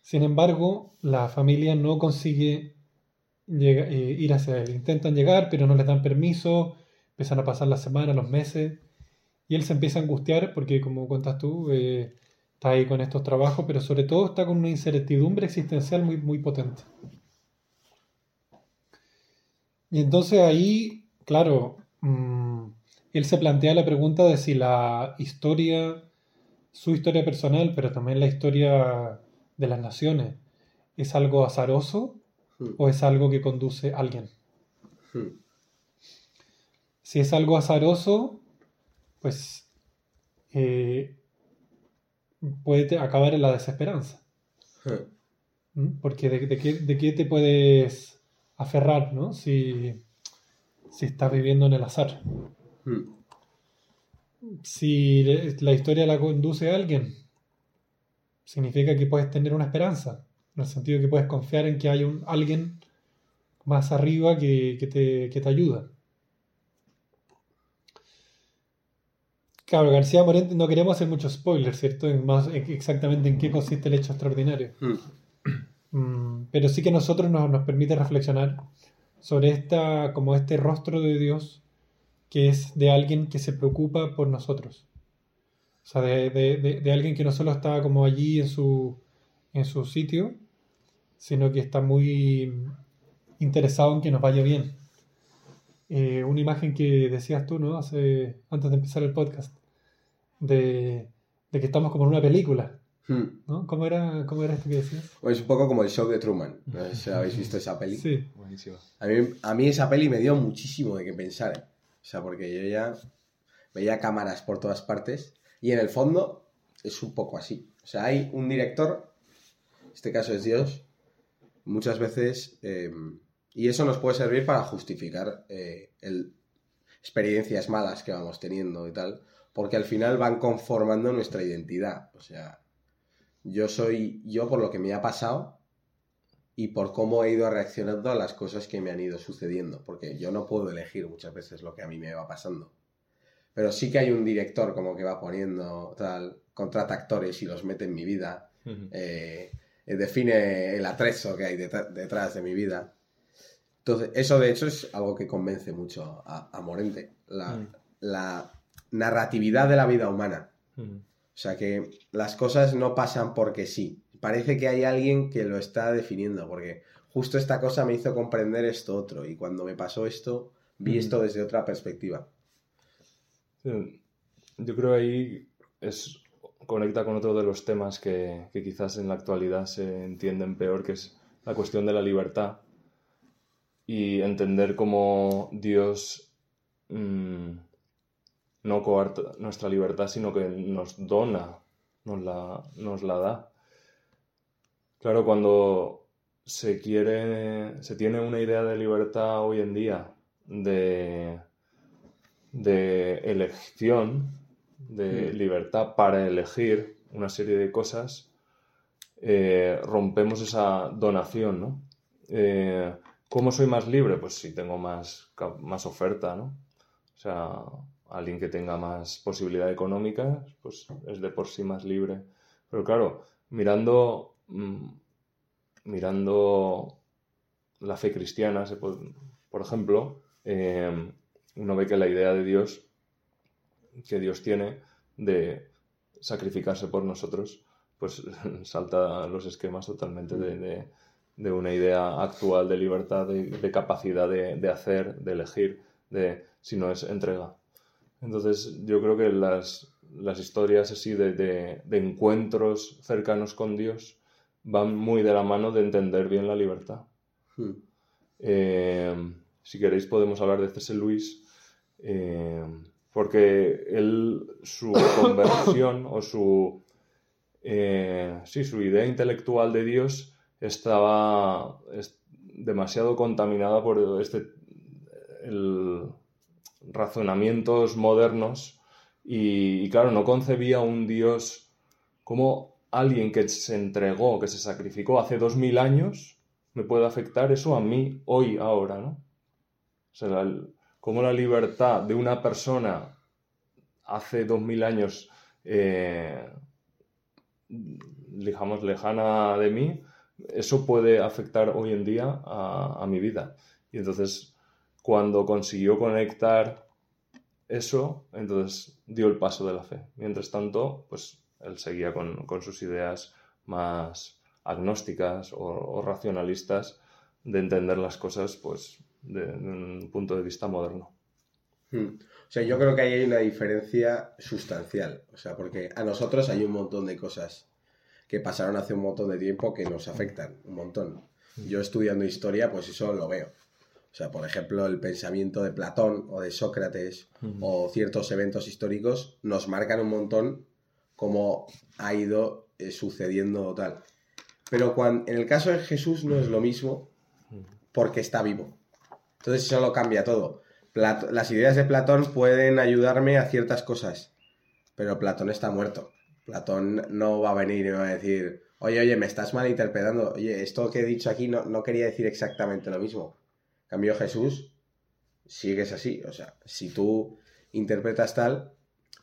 Sin embargo, la familia no consigue eh, ir hacia él. Intentan llegar, pero no les dan permiso. Empiezan a pasar las semanas, los meses. Y él se empieza a angustiar porque, como cuentas tú, eh, está ahí con estos trabajos, pero sobre todo está con una incertidumbre existencial muy, muy potente. Y entonces ahí, claro, mm, él se plantea la pregunta de si la historia, su historia personal, pero también la historia de las naciones, es algo azaroso Mm. o es algo que conduce a alguien. Mm. Si es algo azaroso, pues eh, puede acabar en la desesperanza. Mm. ¿m? Porque de, de qué, de qué te puedes aferrar, ¿no? Si, si estás viviendo en el azar. Mm. Si la historia la conduce a alguien, significa que puedes tener una esperanza, en el sentido que puedes confiar en que hay un alguien más arriba que, que te, que te ayuda. Claro, García Morente, no queremos hacer muchos spoilers, ¿cierto? En más en- exactamente en qué consiste el hecho extraordinario. Mm. Mm, pero sí que a nosotros nos, nos permite reflexionar sobre esta, como este rostro de Dios que es de alguien que se preocupa por nosotros. O sea, de, de- de- de alguien que no solo está como allí en su, en su sitio, sino que está muy interesado en que nos vaya bien. Eh, una imagen que decías tú, ¿no? Hace, antes de empezar el podcast, de, de que estamos como en una película, Mm. ¿no? ¿Cómo era, cómo era esto que decías? Es un poco como el show de Truman. No sé si habéis visto esa peli. Sí. Buenísimo. A mí, a mí esa peli me dio muchísimo de qué pensar. ¿eh? O sea, porque yo ya veía cámaras por todas partes y en el fondo es un poco así. O sea, hay un director, en este caso es Dios, muchas veces, eh, y eso nos puede servir para justificar eh, el, experiencias malas que vamos teniendo y tal, porque al final van conformando nuestra identidad. O sea, yo soy yo por lo que me ha pasado y por cómo he ido reaccionando a las cosas que me han ido sucediendo, porque yo no puedo elegir muchas veces lo que a mí me va pasando. Pero sí que hay un director como que va poniendo tal, contrata actores y los mete en mi vida, eh, eh, define el atrezo que hay detrás, de mi vida. Entonces, eso de hecho es algo que convence mucho a, a Morente, la, Mm. la narratividad de la vida humana. Ujú. O sea que las cosas no pasan porque sí. Parece que hay alguien que lo está definiendo, porque justo esta cosa me hizo comprender esto otro, y cuando me pasó esto, vi Mm. esto desde otra perspectiva. Sí, Yo creo ahí es conecta con otro de los temas que, que quizás en la actualidad se entienden peor, que es la cuestión de la libertad y entender cómo Dios mm, no coarta nuestra libertad, sino que nos dona, nos la, nos la da. Claro, cuando se quiere, se tiene una idea de libertad hoy en día, de, de elección, de Mm. libertad para elegir una serie de cosas, eh, rompemos esa donación, ¿no? Eh, ¿Cómo soy más libre? Pues si tengo más, más oferta, ¿no? O sea, alguien que tenga más posibilidad económica, pues es de por sí más libre. Pero claro, mirando, mm, mirando la fe cristiana, por ejemplo, eh, uno ve que la idea de Dios, que Dios tiene de sacrificarse por nosotros, pues salta los esquemas totalmente de, de- una idea actual de libertad, de, de capacidad de, de hacer, de elegir, de si no es entrega. Entonces yo creo que las, las historias así de, de- de encuentros cercanos con Dios van muy de la mano de entender bien la libertad. Hmm. Eh, si queréis podemos hablar de C.S. Lewis, eh, porque él, su conversión o su, eh, sí, su idea intelectual de Dios estaba es- demasiado contaminada por este, el- razonamientos modernos y, claro, no concebía un Dios como alguien que se entregó, que se sacrificó hace dos mil años, me puede afectar eso a mí hoy, ahora, ¿no? O sea, la- cómo la libertad de una persona hace dos mil años, eh, digamos, lejana de mí, eso puede afectar hoy en día a, a mi vida. Y entonces, cuando consiguió conectar eso, entonces dio el paso de la fe. Mientras tanto, pues él seguía con, con sus ideas más agnósticas o, o racionalistas de entender las cosas, pues, de, de un punto de vista moderno. Hmm. O sea, yo creo que ahí hay una diferencia sustancial. O sea, porque a nosotros hay un montón de cosas que pasaron hace un montón de tiempo que nos afectan, un montón. Yo estudiando historia, pues eso lo veo. O sea, por ejemplo, el pensamiento de Platón o de Sócrates o ciertos eventos históricos nos marcan un montón cómo ha ido eh, sucediendo tal. Pero cuan- en el caso de Jesús no es lo mismo porque está vivo. Entonces eso lo cambia todo. Las ideas de Platón pueden ayudarme a ciertas cosas, pero Platón está muerto. Platón no va a venir y va a decir, oye, oye, me estás malinterpretando. Oye, esto que he dicho aquí no, no quería decir exactamente lo mismo. En cambio, Jesús sí que es así. O sea, si tú interpretas tal,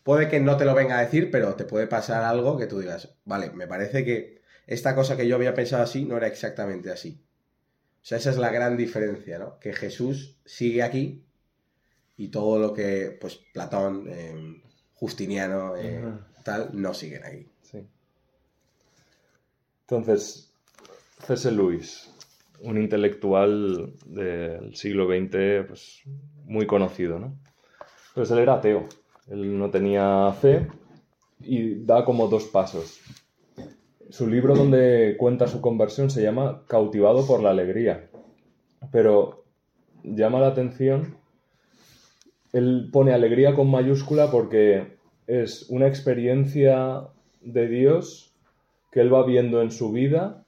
puede que no te lo venga a decir, pero te puede pasar algo que tú digas, vale, me parece que esta cosa que yo había pensado así no era exactamente así. O sea, esa es la gran diferencia, ¿no? Que Jesús sigue aquí y todo lo que, pues, Platón, eh, Justiniano, eh, Ujú. tal, no siguen aquí. Sí. Entonces, C.S. Lewis, un intelectual del siglo XX, pues, muy conocido, ¿no? Pues él era ateo, él no tenía fe y da como dos pasos. Su libro donde cuenta su conversión se llama Cautivado por la alegría, pero llama la atención, él pone alegría con mayúscula porque es una experiencia de Dios que él va viendo en su vida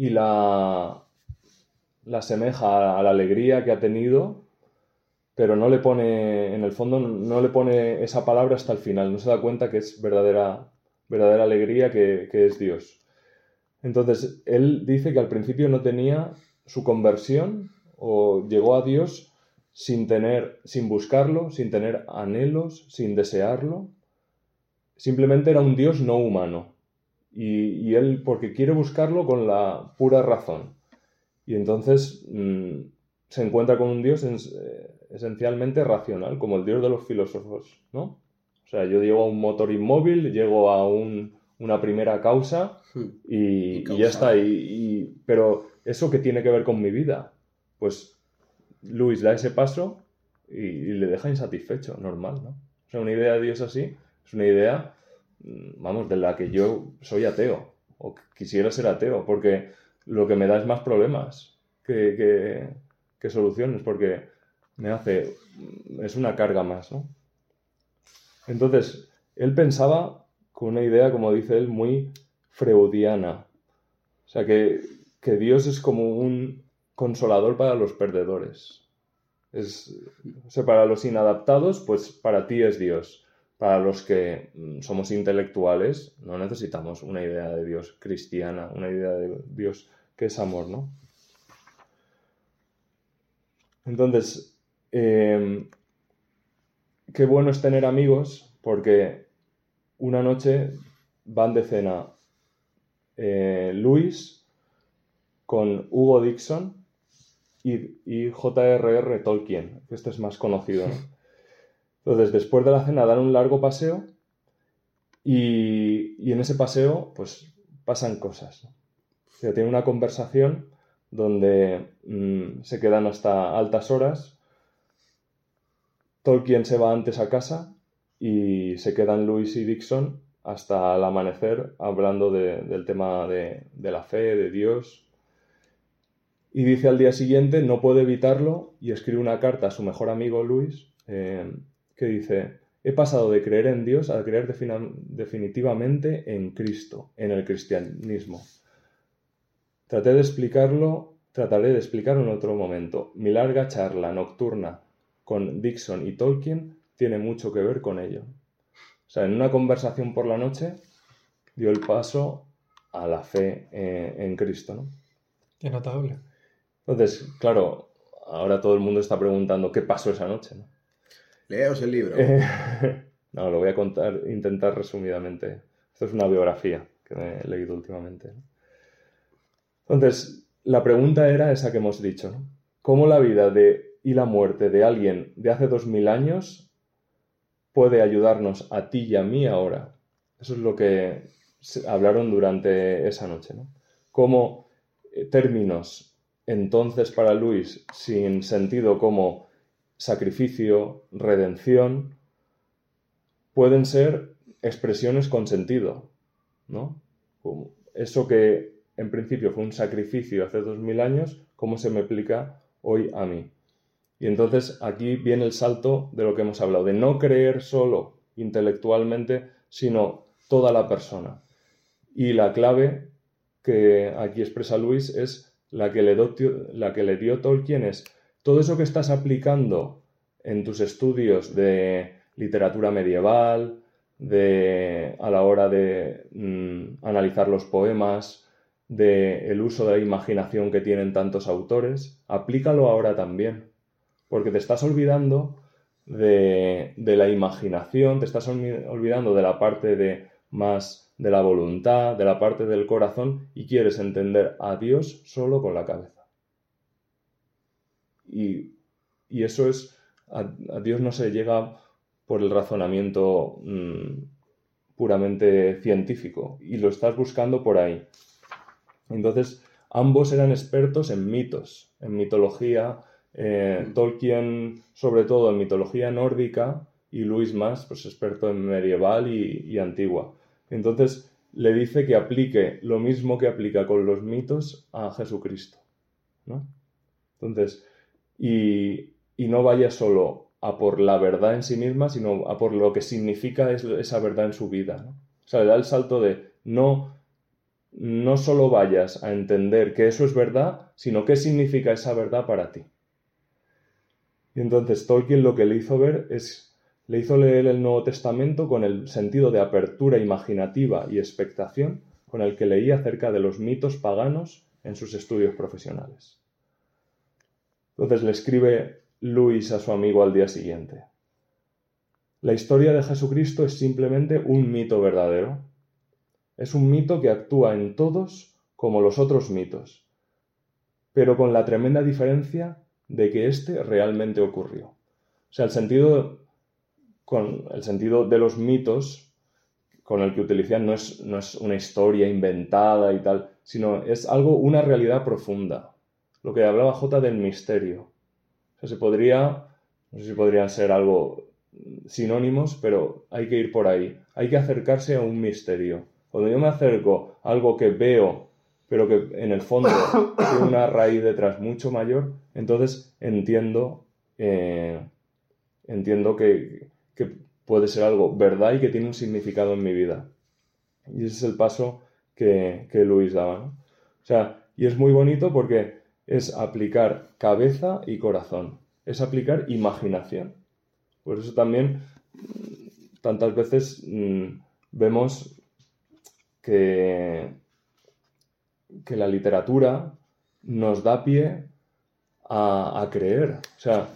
y la, la asemeja a la alegría que ha tenido, pero no le pone, en el fondo, no le pone esa palabra hasta el final, no se da cuenta que es verdadera, verdadera alegría que, que es Dios. Entonces, él dice que al principio no tenía su conversión o llegó a Dios sin tener, sin buscarlo, sin tener anhelos, sin desearlo. Simplemente era un Dios no humano. Y, y él, porque quiere buscarlo con la pura razón. Y entonces mm, se encuentra con un Dios en- eh, esencialmente racional, como el Dios de los filósofos, ¿no? O sea, yo llego a un motor inmóvil, llego a un- una primera causa Hmm. y, ya está. Y, pero eso qué tiene que ver con mi vida? Pues Luis da ese paso y, le deja insatisfecho, normal, ¿no? O sea, una idea de Dios así es una idea, vamos, de la que yo soy ateo o quisiera ser ateo, porque lo que me da es más problemas que, que- soluciones, porque me hace, es una carga más, ¿no? Entonces, él pensaba con una idea, como dice él, muy freudiana. O sea, que, que Dios es como un consolador para los perdedores. Es, o sea, para los inadaptados, pues para ti es Dios. Para los que mm, somos intelectuales, no necesitamos una idea de Dios cristiana, una idea de Dios que es amor, ¿no? Entonces, eh, qué bueno es tener amigos porque una noche van de cena eh, Luis con Hugo Dixon y, J.R.R. Tolkien, que este es más conocido. ¿no? Entonces, después de la cena dan un largo paseo y, en ese paseo pues pasan cosas. ¿no? O sea, tienen una conversación donde mm, se quedan hasta altas horas. Tolkien se va antes a casa y se quedan Luis y Dixon hasta el amanecer hablando de- del tema de, de la fe, de Dios. Y dice al día siguiente, no puede evitarlo, y escribe una carta a su mejor amigo Luis, eh, que dice, he pasado de creer en Dios a creer definitivamente en Cristo, en el cristianismo. Traté de explicarlo, trataré de explicarlo en otro momento. Mi larga charla nocturna con Dixon y Tolkien tiene mucho que ver con ello. O sea, en una conversación por la noche dio el paso a la fe eh, en Cristo, ¿no? Qué notable. Entonces, claro, ahora todo el mundo está preguntando qué pasó esa noche, ¿no? Leos el libro. Eh, no, lo voy a contar, intentar resumidamente. Esto es una biografía que he leído últimamente. Entonces, la pregunta era esa que hemos dicho. ¿Cómo la vida de, y la muerte de alguien de hace dos mil años puede ayudarnos a ti y a mí ahora? Eso es lo que hablaron durante esa noche, ¿no? Cómo eh, términos entonces para Luis sin sentido como sacrificio, redención, pueden ser expresiones con sentido, ¿no? Eso que en principio fue un sacrificio hace dos mil años, ¿cómo se me aplica hoy a mí? Y entonces aquí viene el salto de lo que hemos hablado, de no creer solo intelectualmente, sino toda la persona. Y la clave que aquí expresa Luis es la que le, do- la que le dio es todo eso que estás aplicando en tus estudios de literatura medieval, de, a la hora de mm, analizar los poemas, de el uso de la imaginación que tienen tantos autores, aplícalo ahora también, porque te estás olvidando de, de la imaginación, te estás olvi- olvidando de la parte de más de la voluntad, de la parte del corazón y quieres entender a Dios solo con la cabeza. Y, y eso es, a, a Dios no se llega por el razonamiento mm, puramente científico y lo estás buscando por ahí. Entonces, ambos eran expertos en mitos, en mitología, eh, Tolkien sobre todo en mitología nórdica y Luis más, pues experto en medieval y, y antigua. Entonces, le dice que aplique lo mismo que aplica con los mitos a Jesucristo. ¿no? Entonces, y, no vaya solo a por la verdad en sí misma, sino a por lo que significa es- esa verdad en su vida. O sea, le da el salto de no, no solo vayas a entender que eso es verdad, sino qué significa esa verdad para ti. Y entonces Tolkien lo que le hizo ver es, le hizo leer el Nuevo Testamento con el sentido de apertura imaginativa y expectación con el que leía acerca de los mitos paganos en sus estudios profesionales. Entonces le escribe Luis a su amigo al día siguiente. La historia de Jesucristo es simplemente un mito verdadero. Es un mito que actúa en todos como los otros mitos, pero con la tremenda diferencia de que éste realmente ocurrió. O sea, el sentido, con el sentido de los mitos con el que utilizan no es, no es una historia inventada y tal, sino es algo, una realidad profunda. Lo que hablaba J del misterio. O sea, se podría, no sé si podrían ser algo sinónimos, pero hay que ir por ahí. Hay que acercarse a un misterio. Cuando yo me acerco a algo que veo, pero que en el fondo tiene una raíz detrás mucho mayor, entonces entiendo, eh, entiendo que, que puede ser algo verdad y que tiene un significado en mi vida. Y ese es el paso que, que Luis daba. ¿no? O sea, y es muy bonito porque es aplicar cabeza y corazón, es aplicar imaginación. Por eso también tantas veces mm, vemos que, que la literatura nos da pie a, a creer. O sea,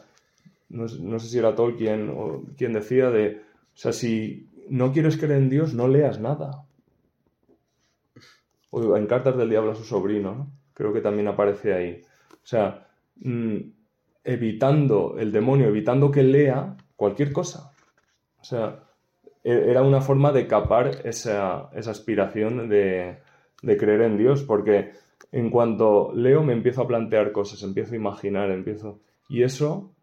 no, no sé si era Tolkien o quien decía de, o sea, si no quieres creer en Dios, no leas nada. O en Cartas del Diablo a su sobrino, ¿no? Creo que también aparece ahí. O sea, mm, evitando el demonio, evitando que lea cualquier cosa. O sea, e- era una forma de capar esa, esa aspiración de, de creer en Dios, porque en cuanto leo me empiezo a plantear cosas, empiezo a imaginar, empiezo... Y eso,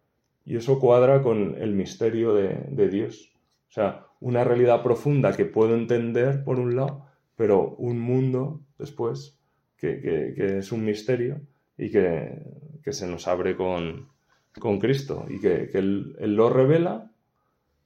y eso cuadra con el misterio de, de Dios. O sea, una realidad profunda que puedo entender por un lado, pero un mundo después que, que- que es un misterio y que, que se nos abre con, con Cristo y que, que él, Él lo revela,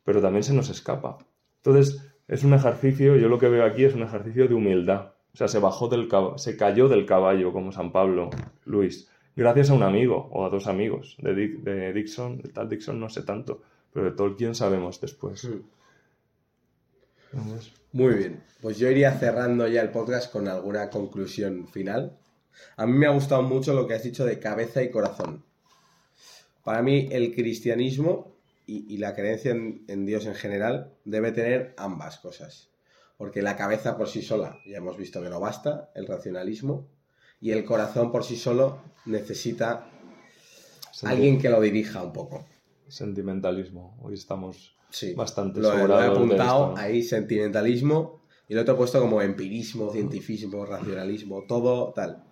pero también se nos escapa. Entonces, es un ejercicio, yo lo que veo aquí es un ejercicio de humildad. O sea, se bajó del se cayó del caballo, como San Pablo, Luis, gracias a un amigo o a dos amigos de, Dick- de Dixon, de tal Dixon no sé tanto, pero de Tolkien sabemos después. Entonces, Muy bien, pues yo iría cerrando ya el podcast con alguna conclusión final. A mí me ha gustado mucho lo que has dicho de cabeza y corazón. Para mí el cristianismo y, y la creencia en, en Dios en general debe tener ambas cosas. Porque la cabeza por sí sola, ya hemos visto que no basta, el racionalismo, y el corazón por sí solo necesita alguien que lo dirija un poco. Sentimentalismo. Hoy estamos Sí, bastante lo, lo he apuntado ahí, sentimentalismo, y lo otro he puesto como empirismo, cientifismo, racionalismo, todo tal.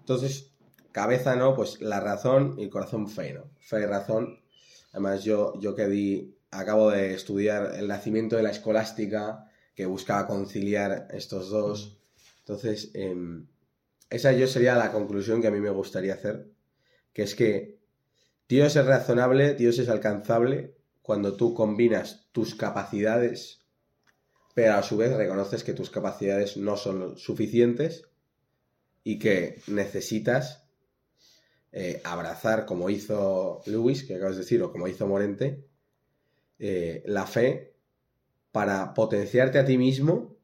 Entonces, cabeza no, pues la razón y el corazón fe, ¿no? Fe y razón. Además, yo, yo que di, acabo de estudiar el nacimiento de la escolástica, que buscaba conciliar estos dos. Entonces, em, esa yo sería la conclusión que a mí me gustaría hacer, que es que Dios es razonable, Dios es alcanzable cuando tú combinas tus capacidades, pero a su vez reconoces que tus capacidades no son suficientes y que necesitas eh, abrazar, como hizo Lewis, que acabas de decir, o como hizo Morente, eh, la fe para potenciarte a ti mismo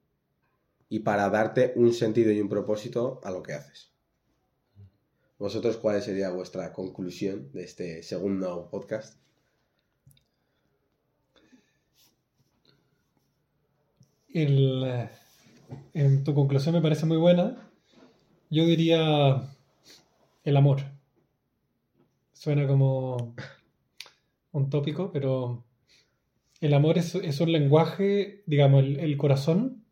y para darte un sentido y un propósito a lo que haces. ¿Vosotros cuál sería vuestra conclusión de este segundo podcast? El, eh, en tu conclusión me parece muy buena. Yo diría el amor. Suena como un tópico, pero el amor es, es un lenguaje, digamos, el, el corazón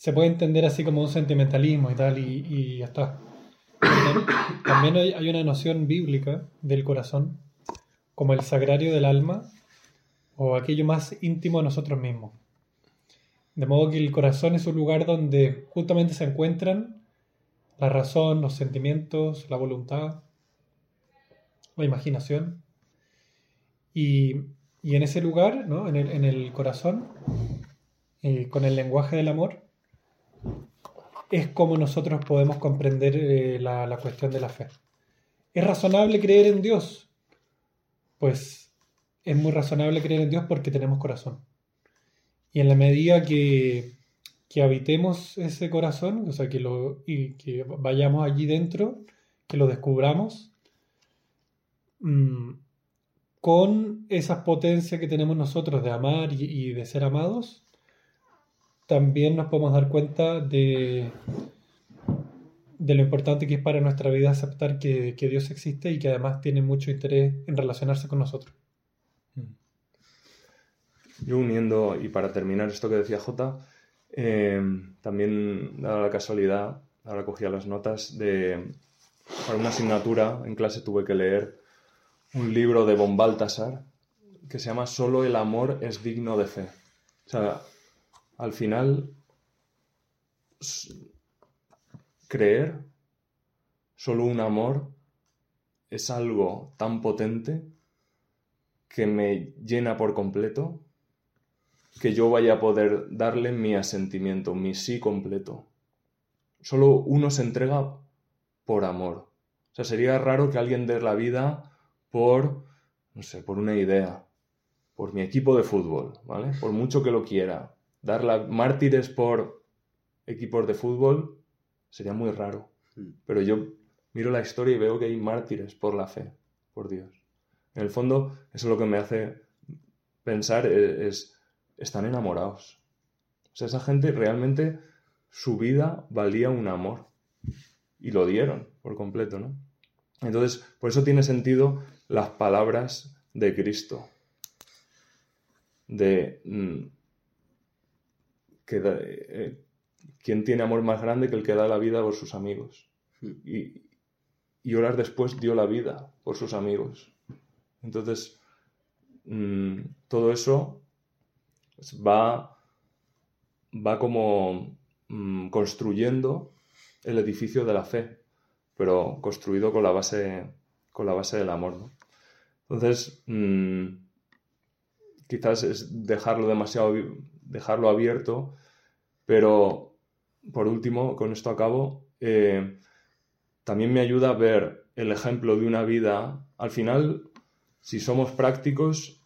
se puede entender así como un sentimentalismo y tal, y, y ya está. También hay, hay una noción bíblica del corazón, como el sagrario del alma, o aquello más íntimo a nosotros mismos. De modo que el corazón es un lugar donde justamente se encuentran la razón, los sentimientos, la voluntad, la imaginación. Y, y en ese lugar, ¿no? en, el, en el corazón, eh, con el lenguaje del amor, es como nosotros podemos comprender eh, la, la cuestión de la fe. ¿Es razonable creer en Dios? Pues es muy razonable creer en Dios porque tenemos corazón. Y en la medida que, habitemos ese corazón, o sea, que, lo, y que vayamos allí dentro, que lo descubramos, mm, con esas potencias que tenemos nosotros de amar y, de ser amados, también nos podemos dar cuenta de, de lo importante que es para nuestra vida aceptar que Dios existe y que además tiene mucho interés en relacionarse con nosotros. Yo uniendo, y para terminar esto que decía Jota, eh, también dada la casualidad, ahora cogía las notas, de para una asignatura en clase tuve que leer un libro de von Baltasar que se llama Solo el amor es digno de fe. O sea, al final, creer, solo un amor, es algo tan potente que me llena por completo que yo vaya a poder darle mi asentimiento, mi sí completo. Solo uno se entrega por amor. O sea, sería raro que alguien dé la vida por, no sé, por una idea, por mi equipo de fútbol, ¿vale? Por mucho que lo quiera. Dar la, mártires por equipos de fútbol sería muy raro. Mm. Pero yo miro la historia y veo que hay mártires por la fe. por Dios. En el fondo, eso es lo que me hace pensar e- es, están enamorados. O sea, esa gente realmente su vida valía un amor. Y lo dieron por completo, ¿no? Entonces, por eso tiene sentido las palabras de Cristo. De mm, que da- eh, ¿quién tiene amor más grande que el que da la vida por sus amigos? Y, y horas después dio la vida por sus amigos. Entonces, mm, todo eso pues, va, va como mm, construyendo el edificio de la fe, pero construido con la base, con la base del amor. ¿no? Entonces, mm, quizás es dejarlo demasiado, dejarlo abierto, pero por último, con esto acabo, eh, también me ayuda a ver el ejemplo de una vida. Al final, si somos prácticos,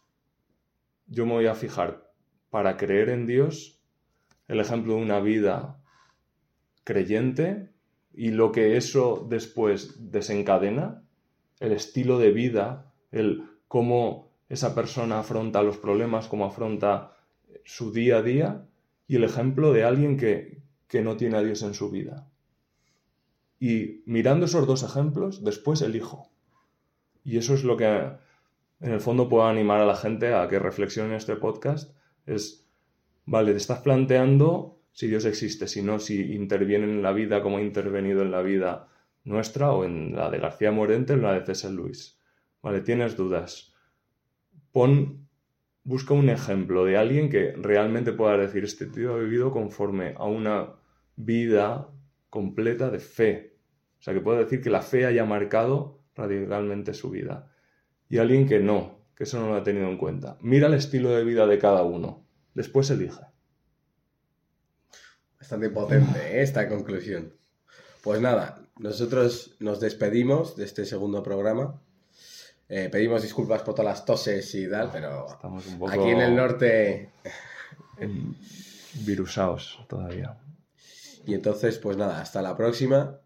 yo me voy a fijar para creer en Dios el ejemplo de una vida creyente y lo que eso después desencadena, el estilo de vida, el cómo esa persona afronta los problemas, cómo afronta su día a día y el ejemplo de alguien que, que no tiene a Dios en su vida. Y mirando esos dos ejemplos, después elijo. Y eso es lo que en el fondo puedo animar a la gente a que reflexione en este podcast. Es, vale, te estás planteando si Dios existe, si no, si interviene en la vida como ha intervenido en la vida nuestra o en la de García Morente o en la de César Luis. Vale, tienes dudas. Pon, busca un ejemplo de alguien que realmente pueda decir, este tío ha vivido conforme a una vida completa de fe. O sea, que pueda decir que la fe haya marcado radicalmente su vida. Y alguien que no, que eso no lo ha tenido en cuenta. Mira el estilo de vida de cada uno. Después elige. Bastante potente ¿eh? esta conclusión. Pues nada, nosotros nos despedimos de este segundo programa. Eh, pedimos disculpas por todas las toses y tal, pero Estamos un poco aquí en el norte. virusaos todavía. Y entonces, pues nada, hasta la próxima.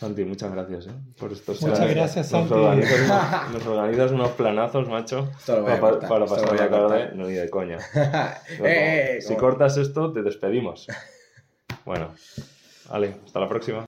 Santi, muchas gracias ¿eh? por estos Muchas planes. gracias, Nos Santi. organizas, unos, nos organizas unos planazos, macho, para, cortar, para pasar la tarde. No, ni de coña. Eh, eh, si cortas esto, te despedimos. Bueno, vale, hasta la próxima.